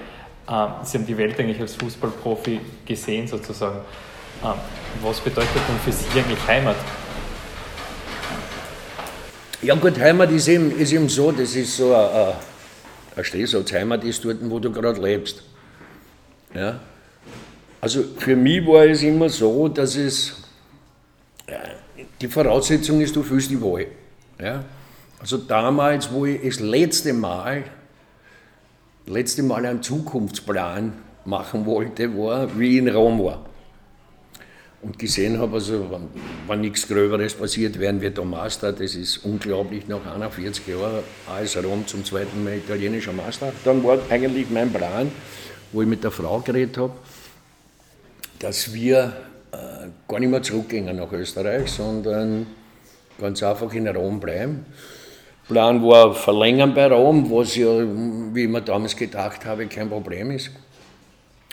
Speaker 3: Ähm, Sie haben die Welt eigentlich als Fußballprofi gesehen sozusagen. Ähm, was bedeutet denn für Sie eigentlich Heimat?
Speaker 1: Ja gut, Heimat ist eben, ist eben so, das ist so ein, ein Stehsatz. Heimat ist dort, wo du gerade lebst. Ja? Also für mich war es immer so, dass es, ja, die Voraussetzung ist, du fühlst die wohl. Ja? Also damals, wo ich das letzte Mal, letzte Mal einen Zukunftsplan machen wollte, war, wie ich in Rom war und gesehen habe, also wenn, wenn nichts Gröberes passiert, werden wir da Master. Das ist unglaublich, nach 41 Jahren AS Rom zum zweiten Mal italienischer Master. Dann war eigentlich mein Plan, wo ich mit der Frau geredet habe, dass wir äh, gar nicht mehr zurückgehen nach Österreich, sondern ganz einfach in Rom bleiben. Plan war verlängern bei Rom, was ja, wie ich mir damals gedacht habe, kein Problem ist.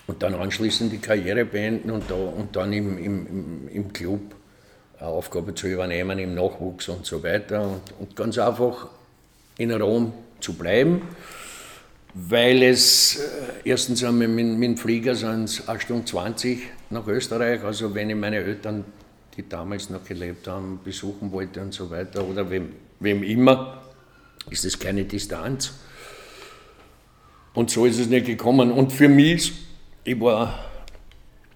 Speaker 1: Und dann anschließend die Karriere beenden und, da, und dann im, im, im Club eine Aufgabe zu übernehmen im Nachwuchs und so weiter. Und, und ganz einfach in Rom zu bleiben, weil es äh, erstens mit, mit, mit dem Flieger sind es 8 Stunden 20 nach Österreich, also wenn ich meine Eltern, die damals noch gelebt haben, besuchen wollte und so weiter oder wem, wem immer, ist es keine Distanz. Und so ist es nicht gekommen. Und für mich ich war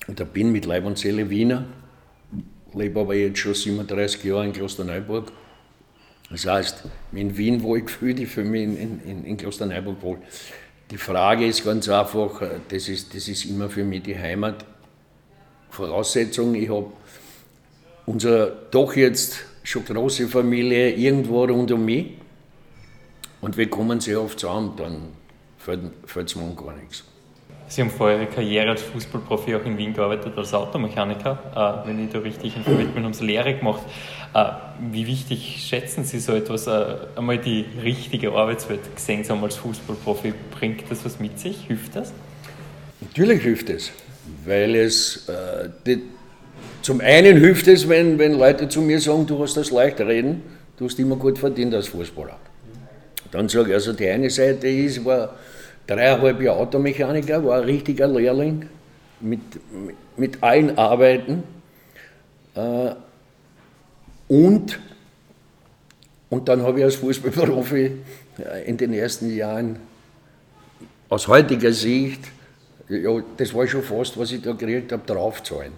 Speaker 1: oder bin mit Leib und Seele Wiener, lebe aber jetzt schon 37 Jahre in Klosterneuburg. Das heißt, in Wien wohl gefühlt, ich fühle mich in, in, in Klosterneuburg wohl. Die Frage ist ganz einfach, das ist, das ist immer für mich die Heimat. Voraussetzung, ich habe unsere doch jetzt schon große Familie irgendwo rund um mich und wir kommen sehr oft zusammen, dann fällt es mir gar nichts.
Speaker 3: Sie haben vor Ihrer Karriere als Fußballprofi auch in Wien gearbeitet als Automechaniker. Äh, wenn ich da richtig informiert bin, haben Sie Lehre gemacht. Äh, wie wichtig schätzen Sie so etwas, äh, einmal die richtige Arbeitswelt gesehen zu haben als Fußballprofi? Bringt das was mit sich? Hilft das?
Speaker 1: Natürlich hilft es, weil es äh, die, zum einen hilft es, wenn, wenn Leute zu mir sagen, du hast das leicht reden, du hast immer gut verdient als Fußballer. Dann sage ich, also die eine Seite ist, war dreieinhalb Jahre Automechaniker, war ein richtiger Lehrling mit, mit allen Arbeiten. Äh, und, und dann habe ich als Fußballprofi in den ersten Jahren aus heutiger Sicht, ja, das war schon fast, was ich da gekriegt habe, draufzahlen.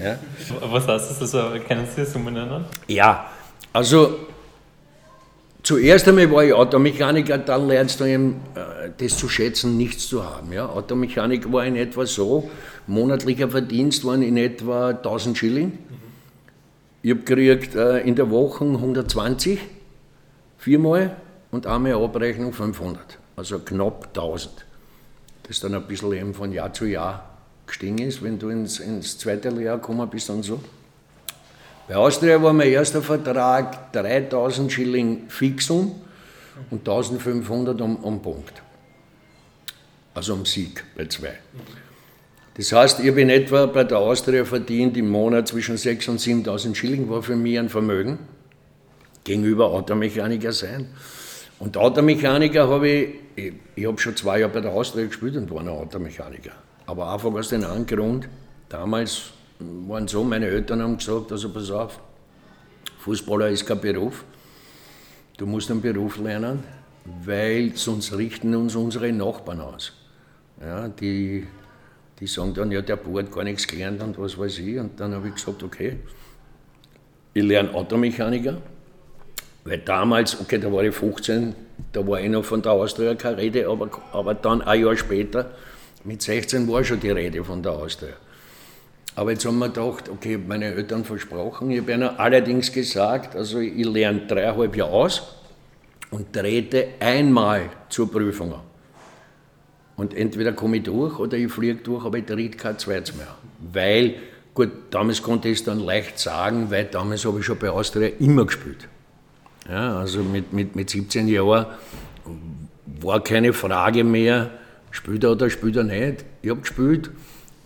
Speaker 1: Ja.
Speaker 3: Was heißt das? Also, können Sie das nennen?
Speaker 1: Ja, also zuerst einmal war ich Automechaniker, dann lernst du eben, äh, das zu schätzen, nichts zu haben. Ja. Automechanik war in etwa so, monatlicher Verdienst waren in etwa 1000 Schilling. Ich habe gekriegt äh, in der Woche 120, viermal und einmal Abrechnung 500, also knapp 1000. Das dann ein bisschen eben von Jahr zu Jahr gestiegen ist, wenn du ins, ins zweite Jahr gekommen bist und so. Bei Austria war mein erster Vertrag 3000 Schilling Fixum und 1500 um, um Punkt. Also um Sieg bei zwei. Das heißt, ich habe in etwa bei der Austria verdient im Monat zwischen 6.000 und 7.000 Schilling, war für mich ein Vermögen gegenüber Automechaniker sein. Und Automechaniker habe ich, ich, ich habe schon zwei Jahre bei der Austria gespielt und war ein Automechaniker. Aber einfach aus dem Grund, damals waren so, meine Eltern haben gesagt, also pass auf, Fußballer ist kein Beruf, du musst einen Beruf lernen, weil sonst richten uns unsere Nachbarn aus. Ja, die, die sagen dann, ja, der Bub hat gar nichts gelernt und was weiß ich. Und dann habe ich gesagt, okay, ich lerne Automechaniker, weil damals, okay, da war ich 15, da war ich noch von der Austria keine Rede, aber, aber dann ein Jahr später mit 16 war schon die Rede von der Austria. Aber jetzt haben wir gedacht, okay, meine Eltern versprochen. Ich habe ihnen allerdings gesagt, also ich lerne dreieinhalb Jahre aus und trete einmal zur Prüfung an. Und entweder komme ich durch oder ich fliege durch, aber ich trete kein zweites mehr. Weil, gut, damals konnte ich es dann leicht sagen, weil damals habe ich schon bei Austria immer gespielt. Ja, also mit, mit, mit 17 Jahren war keine Frage mehr, Spielt er oder spielt er nicht? Ich habe gespielt.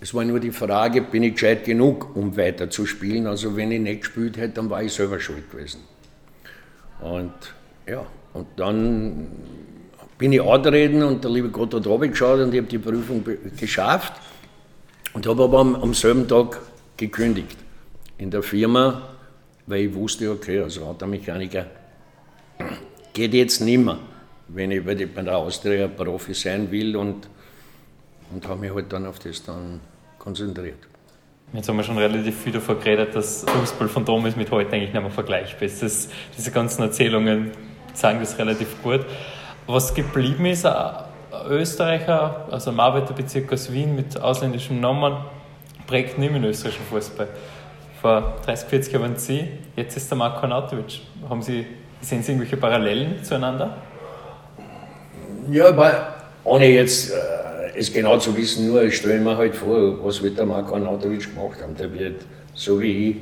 Speaker 1: Es war nur die Frage, bin ich gescheit genug, um weiter zu spielen? Also wenn ich nicht gespielt hätte, dann war ich selber schuld gewesen. Und ja, und dann bin ich antreten und der liebe Gott hat geschaut und ich habe die Prüfung geschafft und habe aber am, am selben Tag gekündigt in der Firma, weil ich wusste, okay, also Automechaniker geht jetzt nimmer wenn ich bei der Austria Profi sein will und, und habe mich halt dann auf das dann konzentriert.
Speaker 3: Jetzt haben wir schon relativ viel davon geredet, dass Fußball von damals mit heute eigentlich nicht mehr vergleichbar ist. Das, diese ganzen Erzählungen zeigen das relativ gut. Was geblieben ist, ein Österreicher, also ein Arbeiterbezirk aus Wien mit ausländischem Namen, prägt nicht mehr den österreichischen Fußball. Vor 30, 40 Jahren waren Sie, jetzt ist der Marko Anatovic. Haben Sie, sehen Sie irgendwelche Parallelen zueinander?
Speaker 1: Ja, aber ohne jetzt äh, es genau zu wissen, nur ich stelle mir halt vor, was wird der Marko Arnautovic gemacht haben. Der wird, so wie ich,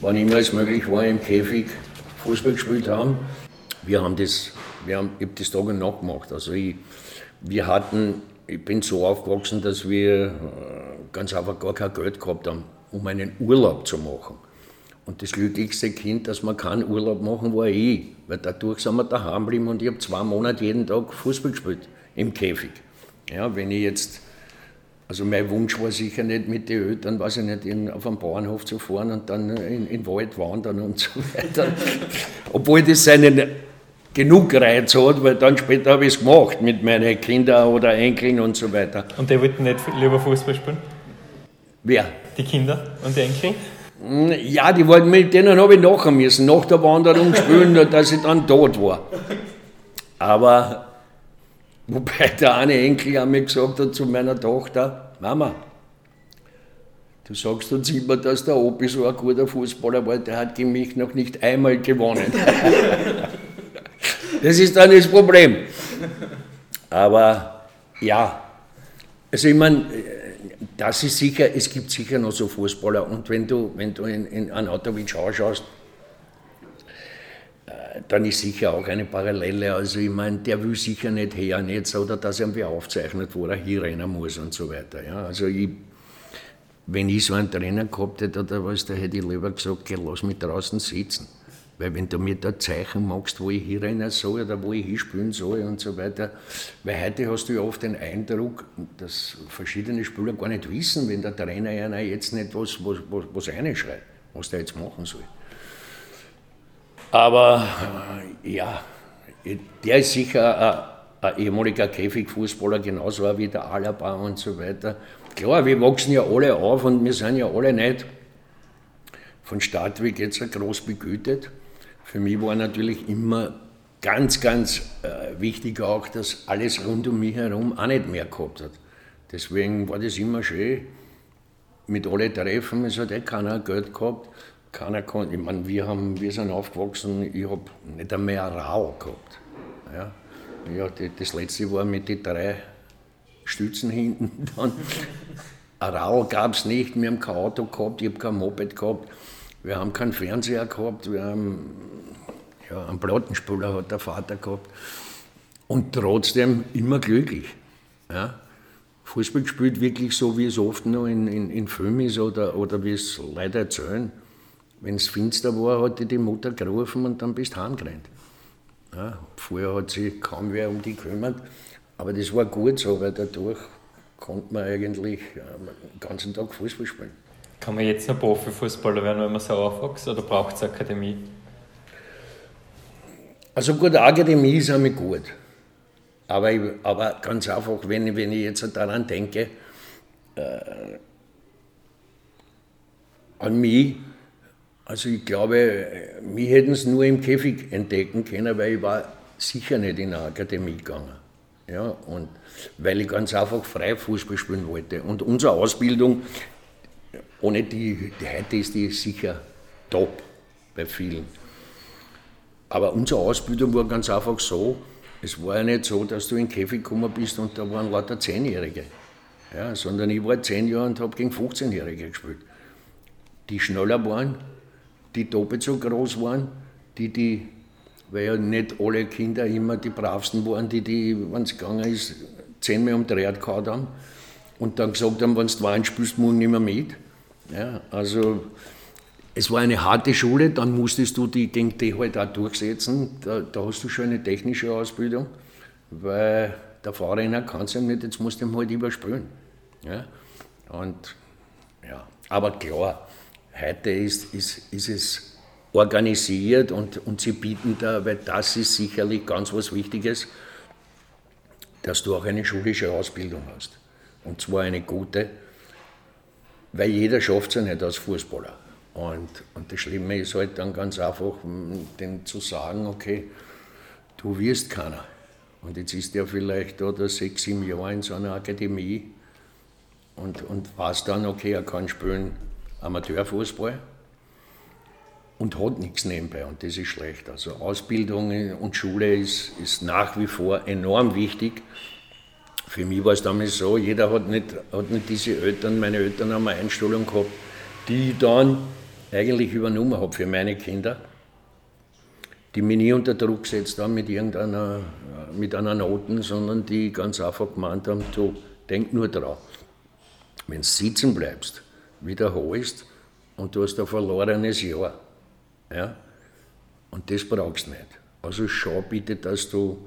Speaker 1: wann immer es möglich war, im Käfig Fußball gespielt haben. Wir haben das, wir haben, ich habe das Tag und Nacht gemacht. Also ich, wir hatten, ich bin so aufgewachsen, dass wir äh, ganz einfach gar kein Geld gehabt haben, um einen Urlaub zu machen. Und das glücklichste Kind, dass man keinen Urlaub machen, war ich. Weil dadurch sind wir daheim geblieben und ich habe zwei Monate jeden Tag Fußball gespielt im Käfig. Ja, wenn ich jetzt, also mein Wunsch war sicher nicht mit den Eltern, weiß ich nicht, in, auf einen Bauernhof zu fahren und dann in, in den Wald wandern und so weiter. Obwohl das seinen genug Reiz hat, weil dann später habe ich es gemacht mit meinen Kindern oder Enkeln und so weiter.
Speaker 3: Und die wollten nicht lieber Fußball spielen?
Speaker 1: Wer?
Speaker 3: Die Kinder und die Enkel?
Speaker 1: Ja, die wollten mit denen habe ich nachher müssen, nach der Wanderung spielen, dass ich dann tot war. Aber, wobei der eine Enkel an mir gesagt hat zu meiner Tochter, Mama, du sagst uns immer, dass der Opi so ein guter Fußballer war, der hat gegen mich noch nicht einmal gewonnen. das ist dann das Problem. Aber ja, also ich meine, das ist sicher, es gibt sicher noch so Fußballer und wenn du, wenn du in, in Anatovic anschaust, äh, dann ist sicher auch eine Parallele. Also ich meine, der will sicher nicht her jetzt oder dass er mir aufzeichnet, wo er hier rennen muss und so weiter. Ja, also ich, wenn ich so einen Trainer gehabt hätte oder was, da hätte ich lieber gesagt, geh, lass mich draußen sitzen. Weil wenn du mir da Zeichen machst, wo ich hinrennen soll oder wo ich hinspielen soll und so weiter, weil heute hast du ja oft den Eindruck, dass verschiedene Spieler gar nicht wissen, wenn der Trainer einer jetzt nicht was, was, was, was reinschreit, was der jetzt machen soll. Aber äh, ja, der ist sicher ein, ein ehemaliger Käfigfußballer, genauso wie der Alaba und so weiter. Klar, wir wachsen ja alle auf und wir sind ja alle nicht von Staat wie jetzt groß begütet. Für mich war natürlich immer ganz, ganz äh, wichtig auch, dass alles rund um mich herum auch nicht mehr gehabt hat. Deswegen war das immer schön. Mit allen Treffen, es hat eh keiner Geld gehabt. Keiner konnte, ich meine, wir, haben, wir sind aufgewachsen, ich habe nicht einmal ein Rau gehabt. Ja, ja das letzte war mit den drei Stützen hinten. Dann. Ein Rau gab es nicht, wir haben kein Auto gehabt, ich habe kein Moped gehabt. Wir haben keinen Fernseher gehabt, wir haben ja, einen Plattenspieler hat der Vater gehabt. Und trotzdem immer glücklich. Ja. Fußball gespielt wirklich so, wie es oft noch in, in, in Filmen ist oder, oder wie es Leute erzählen. Wenn es finster war, hat die, die Mutter gerufen und dann bist du heimgerannt. Ja, vorher hat sich kaum wer um die gekümmert, aber das war gut so, weil dadurch konnte man eigentlich den ganzen Tag Fußball spielen.
Speaker 3: Kann man jetzt noch Profifußballer werden, wenn man so aufwächst, oder braucht es Akademie?
Speaker 1: Also gut, Akademie ist einmal gut. Aber, ich, aber ganz einfach, wenn, wenn ich jetzt daran denke, äh, an mich, also ich glaube, mich hätten es nur im Käfig entdecken können, weil ich war sicher nicht in eine Akademie gegangen. Ja, und weil ich ganz einfach frei Fußball spielen wollte. Und unsere Ausbildung ohne die, heute ist die sicher top bei vielen. Aber unsere Ausbildung war ganz einfach so, es war ja nicht so, dass du in den Käfig gekommen bist und da waren lauter Zehnjährige. Ja, sondern ich war zehn Jahre und habe gegen 15-Jährige gespielt. Die schneller waren, die doppelt so groß waren, die, die, weil ja nicht alle Kinder immer die bravsten waren, die, die wenn es gegangen ist, zehnmal um Dreht gehauen haben und dann gesagt haben, wenn du Wein spielst, morgen nicht mehr mit. Ja, also es war eine harte Schule, dann musstest du die die halt auch durchsetzen. Da, da hast du schon eine technische Ausbildung, weil der Fahrrenner kann es ja nicht, jetzt musst du ihn halt überspülen. Ja, und, ja. Aber klar, heute ist, ist, ist es organisiert und, und sie bieten da, weil das ist sicherlich ganz was Wichtiges, dass du auch eine schulische Ausbildung hast. Und zwar eine gute weil jeder schafft es ja nicht als Fußballer. Und, und das Schlimme ist halt dann ganz einfach, den zu sagen, okay, du wirst keiner. Und jetzt ist der vielleicht oder sechs, sieben Jahre in so einer Akademie und, und weiß dann, okay, er kann spielen Amateurfußball und hat nichts nebenbei und das ist schlecht. Also Ausbildung und Schule ist, ist nach wie vor enorm wichtig für mich war es damals so, jeder hat nicht, hat nicht diese Eltern, meine Eltern haben eine Einstellung gehabt, die ich dann eigentlich übernommen habe für meine Kinder, die mich nie unter Druck gesetzt haben mit irgendeiner mit einer Noten, sondern die ganz einfach gemeint haben, du denk nur drauf, wenn du sitzen bleibst, wiederholst und du hast ein verlorenes Jahr, ja, und das brauchst du nicht. Also schau bitte, dass du,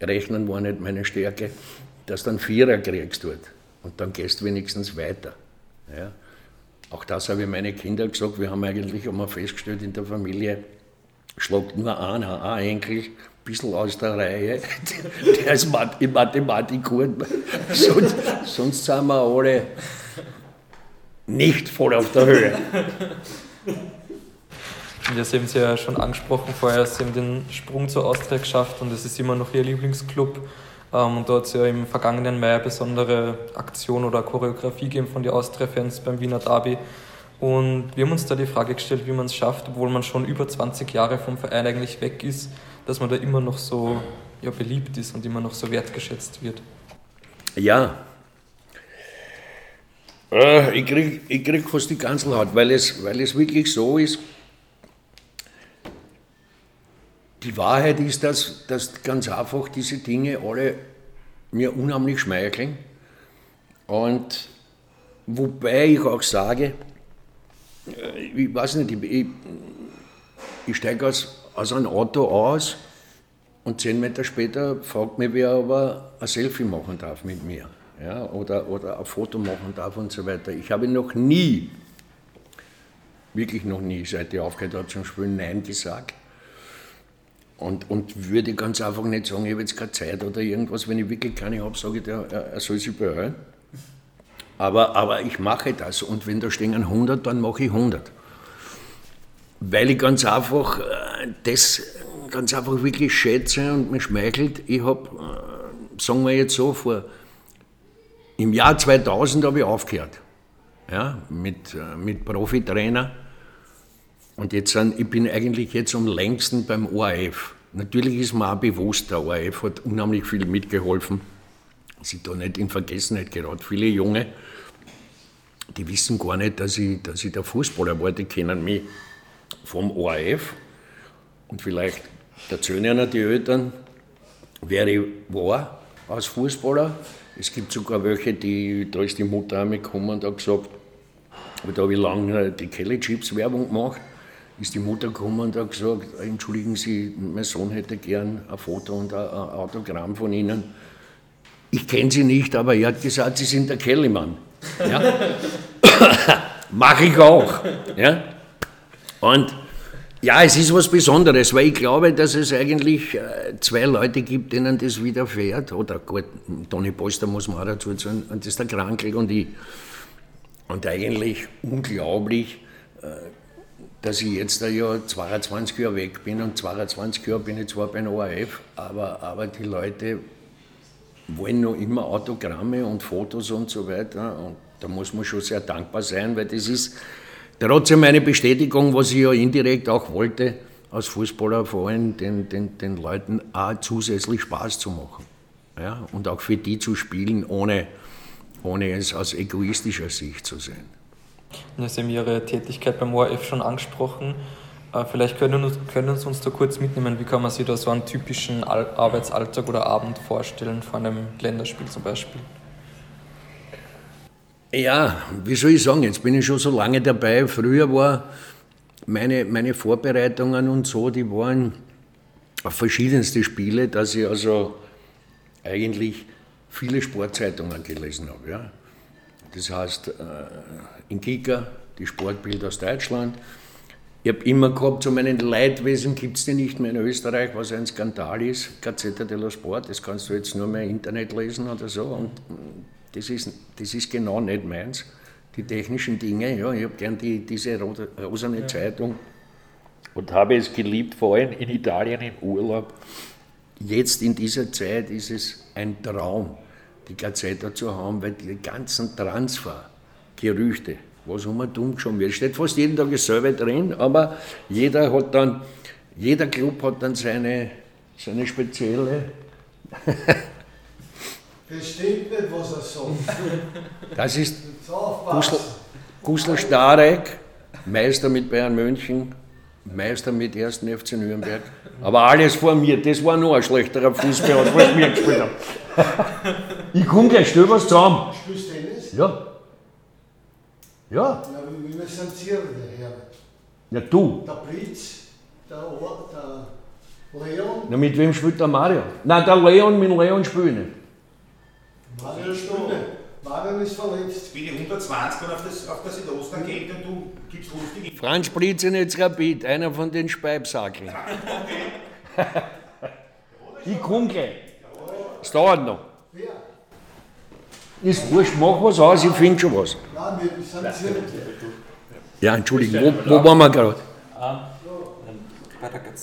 Speaker 1: Rechnen war nicht meine Stärke, dass du einen Vierer kriegst dort und dann gehst du wenigstens weiter. Ja. Auch das habe ich meine Kinder gesagt. Wir haben eigentlich einmal festgestellt in der Familie, schlagt nur einer, ein Enkel, ein bisschen aus der Reihe. Der ist Mathematik gut. Sonst, sonst sind wir alle nicht voll auf der Höhe.
Speaker 3: Ja, Sie haben es ja schon angesprochen vorher, Sie haben den Sprung zur Austria geschafft und es ist immer noch Ihr Lieblingsclub. Ähm, und da hat es ja im vergangenen Mai eine besondere Aktion oder Choreografie gegeben von den Austria-Fans beim Wiener Derby. Und wir haben uns da die Frage gestellt, wie man es schafft, obwohl man schon über 20 Jahre vom Verein eigentlich weg ist, dass man da immer noch so ja, beliebt ist und immer noch so wertgeschätzt wird.
Speaker 1: Ja. Äh, ich kriege ich krieg fast die Ganzelhaut, weil es, weil es wirklich so ist, Die Wahrheit ist, dass, dass ganz einfach diese Dinge alle mir unheimlich schmeicheln. Und wobei ich auch sage, äh, ich weiß nicht, ich, ich steige aus, aus einem Auto aus und zehn Meter später fragt mich wer, ob er ein Selfie machen darf mit mir ja, oder, oder ein Foto machen darf und so weiter. Ich habe noch nie, wirklich noch nie, seit ich aufgehört habe zum Spielen, Nein gesagt. Und, und würde ganz einfach nicht sagen, ich habe jetzt keine Zeit oder irgendwas. Wenn ich wirklich keine habe, sage ich, der, er soll sich beeilen. Aber, aber ich mache das und wenn da stehen 100, dann mache ich 100. Weil ich ganz einfach äh, das ganz einfach wirklich schätze und mir schmeichelt. Ich habe, äh, sagen wir jetzt so, vor, im Jahr 2000 habe ich aufgehört. Ja, mit, äh, mit Profitrainer. Und jetzt sind, ich bin eigentlich jetzt am längsten beim ORF. Natürlich ist mir auch bewusst, der ORF hat unheimlich viel mitgeholfen. Sie da nicht in Vergessenheit geraten. Viele Junge, die wissen gar nicht, dass ich, dass ich der Fußballer war, die kennen mich vom ORF. Und vielleicht erzählen ihnen die Eltern, wer ich war als Fußballer. Es gibt sogar welche, die, da ist die Mutter auch mitgekommen und hat gesagt, da habe ich lange die Kelly Chips Werbung gemacht, ist die Mutter gekommen und hat gesagt, entschuldigen Sie, mein Sohn hätte gern ein Foto und ein Autogramm von Ihnen. Ich kenne Sie nicht, aber er hat gesagt, Sie sind der Kellymann. Ja? Mache ich auch. Ja? Und ja, es ist was Besonderes, weil ich glaube, dass es eigentlich äh, zwei Leute gibt, denen das widerfährt. Oder gut, Toni Poster muss man auch dazu sagen, und das ist der Krankel und ich. Und eigentlich unglaublich, äh, dass ich jetzt Jahr 22 Jahre weg bin und 22 Jahre bin ich zwar beim ORF, aber, aber die Leute wollen noch immer Autogramme und Fotos und so weiter. Und da muss man schon sehr dankbar sein, weil das ist Trotzdem eine Bestätigung, was ich ja indirekt auch wollte, als Fußballer vor allem den, den, den Leuten auch zusätzlich Spaß zu machen. Ja? Und auch für die zu spielen, ohne, ohne es aus egoistischer Sicht zu sehen.
Speaker 3: Sie haben Ihre Tätigkeit beim ORF schon angesprochen. Äh, vielleicht können, können Sie uns da kurz mitnehmen, wie kann man sich da so einen typischen Arbeitsalltag oder Abend vorstellen, vor einem Länderspiel zum Beispiel?
Speaker 1: Ja, wie soll ich sagen, jetzt bin ich schon so lange dabei. Früher war meine, meine Vorbereitungen und so, die waren auf verschiedenste Spiele, dass ich also eigentlich viele Sportzeitungen gelesen habe. Ja. Das heißt, äh, in Kika, die Sportbilder aus Deutschland. Ich habe immer gehabt, so meinen Leidwesen gibt es die nicht mehr in Österreich, was ein Skandal ist. Gazzetta dello Sport, das kannst du jetzt nur mehr im Internet lesen oder so. Und das ist, das ist genau nicht meins. Die technischen Dinge, ja, ich habe gern die, diese rosane ja. Zeitung und habe es geliebt, vor allem in Italien im Urlaub. Jetzt in dieser Zeit ist es ein Traum, die Gazzetta zu haben, weil die ganzen Transfergerüchte, was immer dumm schon wird, steht fast jeden Tag dasselbe drin, aber jeder hat dann, jeder Club hat dann seine, seine spezielle
Speaker 5: Versteht nicht, was er sagt.
Speaker 1: Das ist Gusl, Gusl Starek, Meister mit Bayern München, Meister mit 1. FC Nürnberg. Aber alles vor mir, das war nur ein schlechterer Fußball, als was wir gespielt haben. Ich komme gleich, stell was zusammen.
Speaker 5: Spielst du Tennis?
Speaker 1: Ja. Ja.
Speaker 5: Ja, wie, wie sind Sie, der Herbert?
Speaker 1: Ja, du.
Speaker 5: Der Blitz, der, der Leon.
Speaker 1: Na, mit wem spielt der Mario? Nein, der Leon, mit Leon spiele ich nicht.
Speaker 5: Marion Stunde. Marion ist verletzt.
Speaker 6: Jetzt bin ich 120 und auf, das, auf der Südostern geht und du gibst lustig.
Speaker 1: Franz Spritzenitz Rapid, einer von den Speibsackeln. ich komme gleich. Es dauert noch. Ist wurscht, mach was aus, ich finde schon was.
Speaker 5: Nein, wir sind sehr.
Speaker 1: Ja, Entschuldigung, wo, wo waren wir gerade?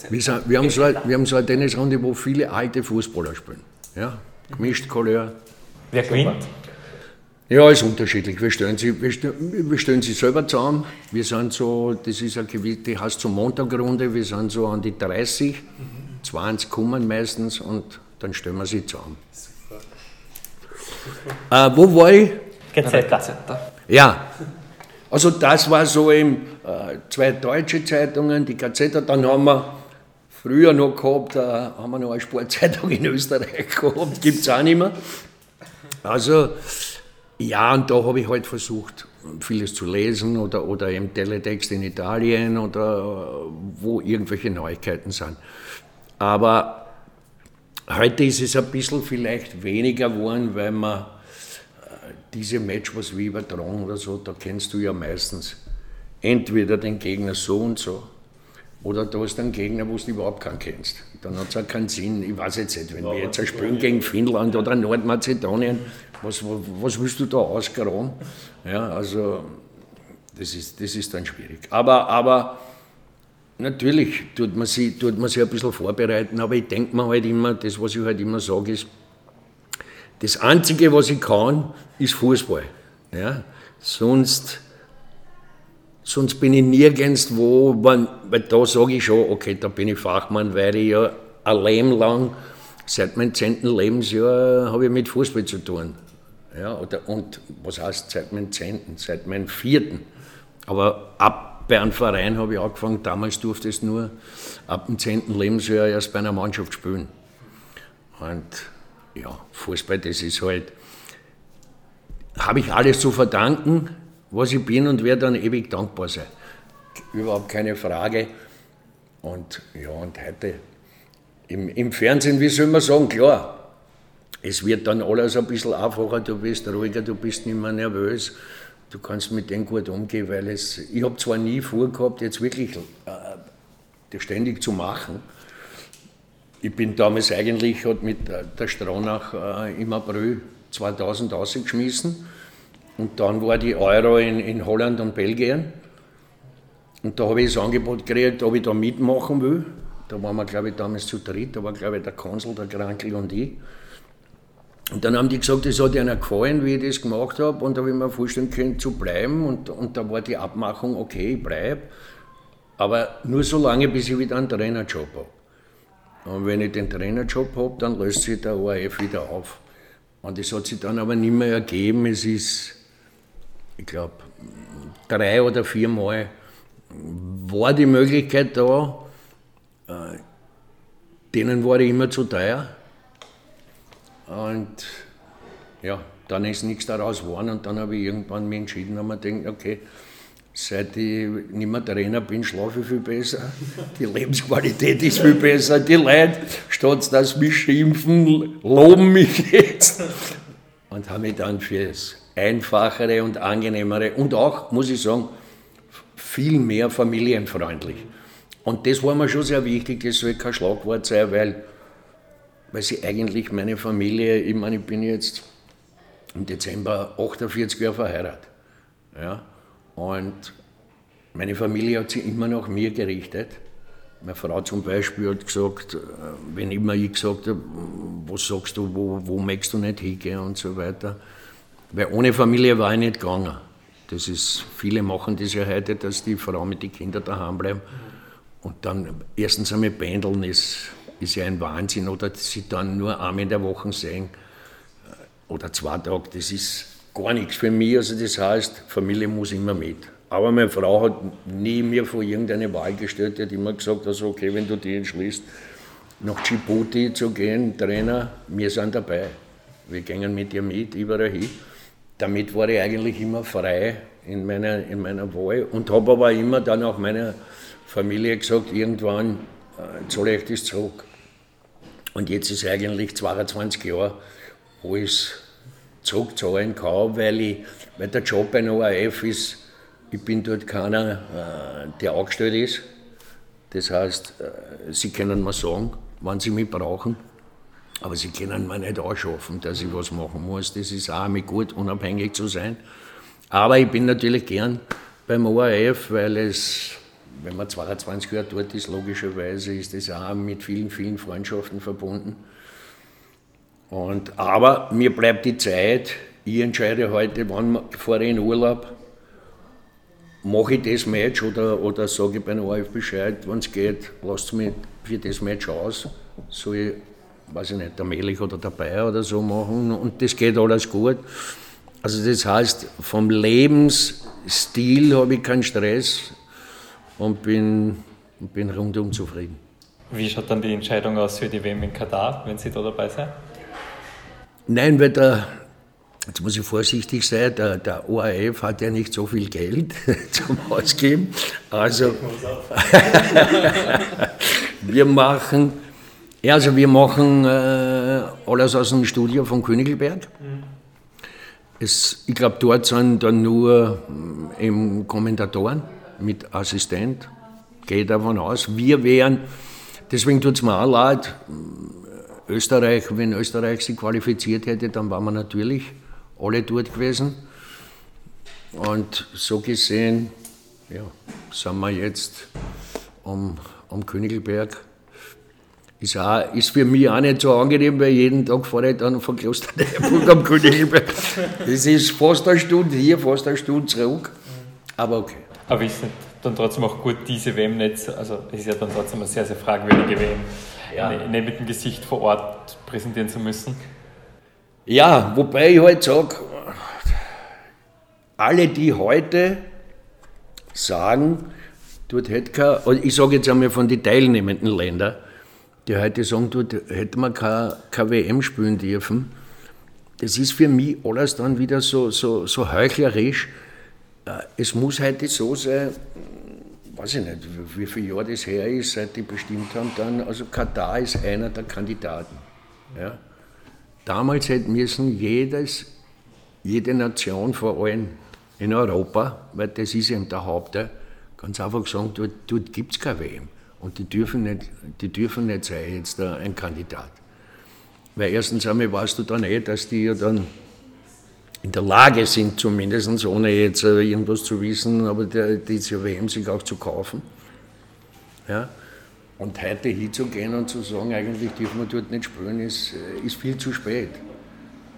Speaker 1: Wir, sind, wir, haben so, wir haben so eine Tennisrunde, wo viele alte Fußballer spielen. Ja? Gemischt Couleur.
Speaker 3: Wer gewinnt?
Speaker 1: Ja, ist unterschiedlich. Wir stellen, sie, wir, stellen, wir stellen sie selber zusammen. Wir sind so, das ist eine die heißt so Montagrunde, wir sind so an die 30, mhm. 20 kommen meistens und dann stellen wir sie zusammen. Super. Äh, wo war ich?
Speaker 3: Gazzetta.
Speaker 1: Ja, also das war so eben äh, zwei deutsche Zeitungen, die Gazzetta, dann haben wir früher noch gehabt, äh, haben wir noch eine Sportzeitung in Österreich gehabt, gibt es auch nicht mehr. Also ja, und da habe ich halt versucht, vieles zu lesen oder, oder im Teletext in Italien oder wo irgendwelche Neuigkeiten sind. Aber heute ist es ein bisschen vielleicht weniger geworden, weil man äh, diese Match, was wir übertragen oder so, da kennst du ja meistens entweder den Gegner so und so oder du hast einen Gegner, wo du überhaupt keinen kennst. Dann hat es auch keinen Sinn. Ich weiß jetzt nicht, wenn wir jetzt spielen gegen Finnland oder Nordmazedonien, was, was willst du da ausgraben? Ja, also das ist, das ist dann schwierig. Aber, aber natürlich tut man, sich, tut man sich ein bisschen vorbereiten, aber ich denke mir halt immer, das, was ich halt immer sage, ist, das Einzige, was ich kann, ist Fußball. Ja? Sonst, sonst bin ich nirgends wo, weil da sage ich schon, okay, da bin ich Fachmann, weil ich ja ein Leben lang, seit meinem zehnten Lebensjahr, habe ich mit Fußball zu tun. Ja, oder, und was heißt seit meinem zehnten, seit meinem vierten. Aber ab bei einem Verein habe ich angefangen, damals durfte es nur ab dem zehnten Lebensjahr erst bei einer Mannschaft spielen. Und ja, Fußball, das ist halt, habe ich alles zu verdanken, was ich bin und werde dann ewig dankbar sein. Überhaupt keine Frage. Und ja, und heute im, im Fernsehen, wie soll man sagen, klar, es wird dann alles ein bisschen einfacher, du bist ruhiger, du bist nicht mehr nervös, du kannst mit dem gut umgehen, weil es, ich habe zwar nie vorgehabt, jetzt wirklich äh, das ständig zu machen. Ich bin damals eigentlich hat mit der Stronach äh, im April 2000 ausgeschmissen und dann war die Euro in, in Holland und Belgien und da habe ich das Angebot gekriegt, ob ich da mitmachen will. Da waren wir, glaube ich, damals zu dritt, da war, glaube ich, der Konsul, der Krankel und ich. Und dann haben die gesagt, es hat ihnen gefallen, wie ich das gemacht habe. Und da habe ich mir vorstellen können, zu bleiben. Und, und da war die Abmachung, okay, ich bleibe. Aber nur so lange, bis ich wieder einen Trainerjob habe. Und wenn ich den Trainerjob habe, dann löst sich der ORF wieder auf. Und das hat sich dann aber nicht mehr ergeben. Es ist, ich glaube, drei oder vier Mal war die Möglichkeit da. Äh, denen war ich immer zu teuer. Und ja, dann ist nichts daraus geworden und dann habe ich irgendwann mich entschieden und mir gedacht, okay, seit ich nicht mehr Trainer bin, schlafe ich viel besser, die Lebensqualität ist viel besser, die Leute, statt dass mich schimpfen, loben mich jetzt und habe mich dann fürs Einfachere und Angenehmere und auch, muss ich sagen, viel mehr familienfreundlich. Und das war mir schon sehr wichtig, das soll kein Schlagwort sein, weil weil sie eigentlich meine Familie, ich meine, ich bin jetzt im Dezember 48 Jahre verheiratet. Ja? Und meine Familie hat sich immer nach mir gerichtet. Meine Frau zum Beispiel hat gesagt, äh, wenn immer ich gesagt habe, was sagst du, wo, wo möchtest du nicht hingehen und so weiter. Weil ohne Familie war ich nicht gegangen. Das ist, viele machen das ja heute, dass die Frau mit den Kindern daheim bleiben. Und dann erstens einmal pendeln ist ist ja ein Wahnsinn. Oder sie dann nur einmal in der Woche sehen oder zwei Tage, das ist gar nichts für mich. Also das heißt, Familie muss immer mit. Aber meine Frau hat nie mir vor irgendeine Wahl gestellt, die hat immer gesagt, also okay, wenn du dich entschließt, nach Djibouti zu gehen, Trainer, wir sind dabei. Wir gehen mit dir mit, überall hin. Damit war ich eigentlich immer frei in meiner, in meiner Wahl und habe aber immer dann auch meiner Familie gesagt, irgendwann äh, ich das zurück. Und jetzt ist eigentlich 22 Jahre, wo ich es zurückzahlen kann, weil, ich, weil der Job bei ORF ist, ich bin dort keiner, äh, der angestellt ist. Das heißt, äh, sie können mir sagen, wann sie mich brauchen, aber sie können mir nicht anschaffen, dass ich was machen muss. Das ist auch mit gut, unabhängig zu sein. Aber ich bin natürlich gern beim ORF, weil es wenn man 22 Jahre dort ist, logischerweise ist das auch mit vielen, vielen Freundschaften verbunden. Und, aber mir bleibt die Zeit, ich entscheide heute, wann fahre ich in Urlaub, mache ich das Match oder, oder sage ich bei einem ORF Bescheid, wenn es geht, lasst mich für das Match aus, soll ich, weiß ich nicht, der Melich oder dabei oder so machen und das geht alles gut. Also das heißt, vom Lebensstil habe ich keinen Stress, und bin, bin rundum zufrieden.
Speaker 3: Wie schaut dann die Entscheidung aus für die WM in Katar, wenn Sie da dabei sind?
Speaker 1: Nein, weil der, Jetzt muss ich vorsichtig sein, der, der ORF hat ja nicht so viel Geld zum Ausgeben. Also wir machen, ja, also wir machen äh, alles aus dem Studio von Königelberg. Es, ich glaube, dort sind dann nur äh, eben Kommentatoren mit Assistent. Gehe davon aus. Wir wären, deswegen tut es mir auch leid, Österreich, wenn Österreich sich qualifiziert hätte, dann waren wir natürlich alle dort gewesen. Und so gesehen ja, sind wir jetzt am, am Königelberg. Ist, auch, ist für mich auch nicht so angenehm, weil jeden Tag fahre ich dann von Kloster Neuburg am Königelberg. Das ist fast eine Stunde hier, fast eine Stunde zurück. Aber okay.
Speaker 3: Aber ist dann trotzdem auch gut, diese WM-Netz, also es ist ja dann trotzdem eine sehr, sehr fragwürdige WM, ja. nicht ne, mit dem Gesicht vor Ort präsentieren zu müssen.
Speaker 1: Ja, wobei ich halt sage, alle, die heute sagen, dort hätte kein, ich sage jetzt einmal von den teilnehmenden Ländern, die heute sagen, dort hätte man keine, WM spielen dürfen, das ist für mich alles dann wieder so, so, so heuchlerisch. Äh, es muss heute so sein, weiß ich nicht, wie viele Jahre das her ist, seit die bestimmt haben, dann, also Katar ist einer der Kandidaten. Ja. Damals hätte müssen jedes, jede Nation, vor allem in Europa, weil das ist eben der Hauptteil, ganz einfach sagen, dort, dort gibt es keine WM. Und die dürfen nicht, die dürfen nicht sein, jetzt ein Kandidat. Weil erstens einmal weißt du dann eh, dass die ja dann in der Lage sind, zumindest, ohne jetzt äh, irgendwas zu wissen, aber diese WM sich auch zu kaufen. Ja? Und heute hinzugehen und zu sagen, eigentlich dürfen wir dort nicht spielen, ist, äh, ist viel zu spät.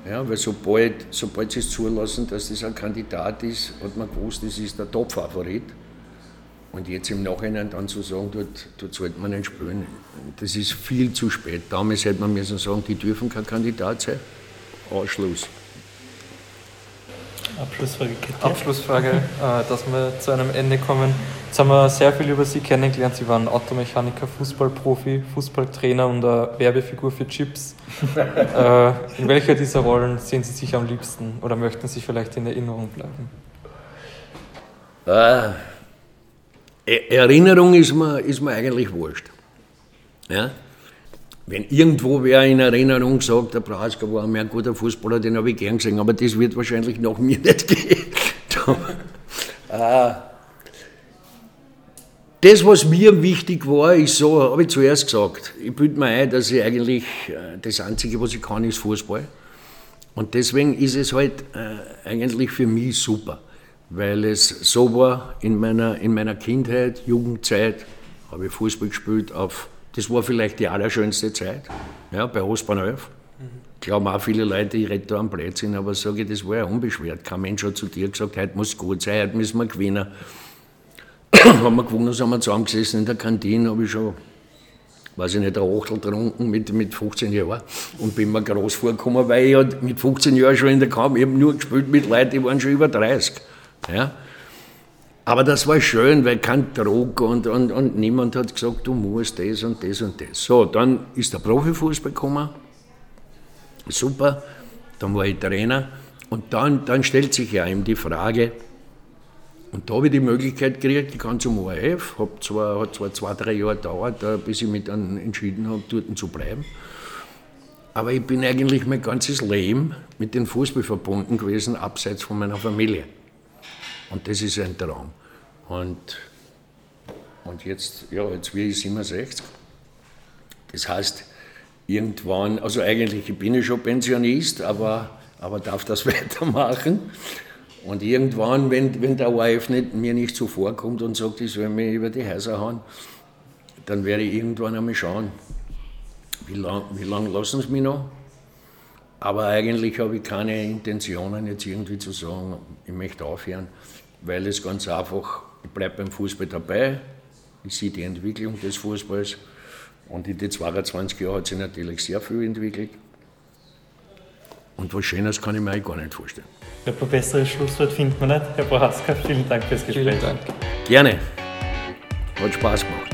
Speaker 1: Ja, weil sobald, sobald sie es zulassen, dass das ein Kandidat ist, hat man gewusst, das ist der Top-Favorit. Und jetzt im Nachhinein dann zu sagen, dort, dort sollte man nicht spielen, das ist viel zu spät. Damals hätte man müssen sagen, die dürfen kein Kandidat sein. Ausschluss.
Speaker 3: Abschlussfrage. Abschlussfrage, äh, dass wir zu einem Ende kommen. Jetzt haben wir sehr viel über Sie kennengelernt. Sie waren Automechaniker, Fußballprofi, Fußballtrainer und eine Werbefigur für Chips. äh, in welcher dieser Rollen sehen Sie sich am liebsten oder möchten Sie vielleicht in Erinnerung bleiben?
Speaker 1: Äh, Erinnerung ist mir, ist mir eigentlich wurscht. Ja? Wenn irgendwo wer in Erinnerung sagt, der Prasker war ein guter Fußballer, den habe ich gern gesehen, aber das wird wahrscheinlich nach mir nicht gehen. Äh, das, was mir wichtig war, ist so, habe ich zuerst gesagt, ich bilde mir ein, dass ich eigentlich, äh, das Einzige, was ich kann, ist Fußball. Und deswegen ist es halt äh, eigentlich für mich super, weil es so war in meiner, in meiner Kindheit, Jugendzeit, habe ich Fußball gespielt auf das war vielleicht die allerschönste Zeit, ja, bei Ostbahn 11. Mhm. Glauben auch viele Leute, ich rede da am Blödsinn, aber sage ich, das war ja unbeschwert. Kein Mensch hat zu dir gesagt, heute muss gut sein, heute müssen wir gewinnen. haben wir gewonnen, sind wir zusammengesessen in der Kantine, habe ich schon, weiß ich nicht, ein Achtel getrunken mit, mit 15 Jahren und bin mir groß vorgekommen, weil ich halt mit 15 Jahren schon in der Kamp, ich habe nur gespielt mit Leuten, die waren schon über 30. Ja. Aber das war schön, weil kein Druck und, und, und niemand hat gesagt, du musst das und das und das. So, dann ist der Profifußball gekommen. Super. Dann war ich Trainer. Und dann, dann stellt sich ja ihm die Frage, und da habe ich die Möglichkeit gekriegt, ich kann zum ORF, hab zwar, hat zwar zwei, drei Jahre gedauert, bis ich mich dann entschieden habe, dort zu bleiben. Aber ich bin eigentlich mein ganzes Leben mit dem Fußball verbunden gewesen, abseits von meiner Familie. Und das ist ein Traum. Und, und jetzt, ja, jetzt bin ich 67. Das heißt, irgendwann, also eigentlich ich bin ich schon Pensionist, aber, aber darf das weitermachen. Und irgendwann, wenn, wenn der ORF nicht, mir nicht so vorkommt und sagt, ich soll mich über die Häuser hauen, dann werde ich irgendwann einmal schauen, wie lange wie lang lassen sie mich noch. Aber eigentlich habe ich keine Intentionen, jetzt irgendwie zu sagen, ich möchte aufhören weil es ganz einfach, ich bleibe beim Fußball dabei, ich sehe die Entwicklung des Fußballs und in den 22 Jahren hat sich natürlich sehr viel entwickelt. Und was Schönes kann ich mir eigentlich gar nicht vorstellen.
Speaker 3: Ein besseres Schlusswort findet man nicht. Herr Bohaska, vielen Dank fürs Gespräch. Vielen Dank.
Speaker 1: Gerne. Hat Spaß gemacht.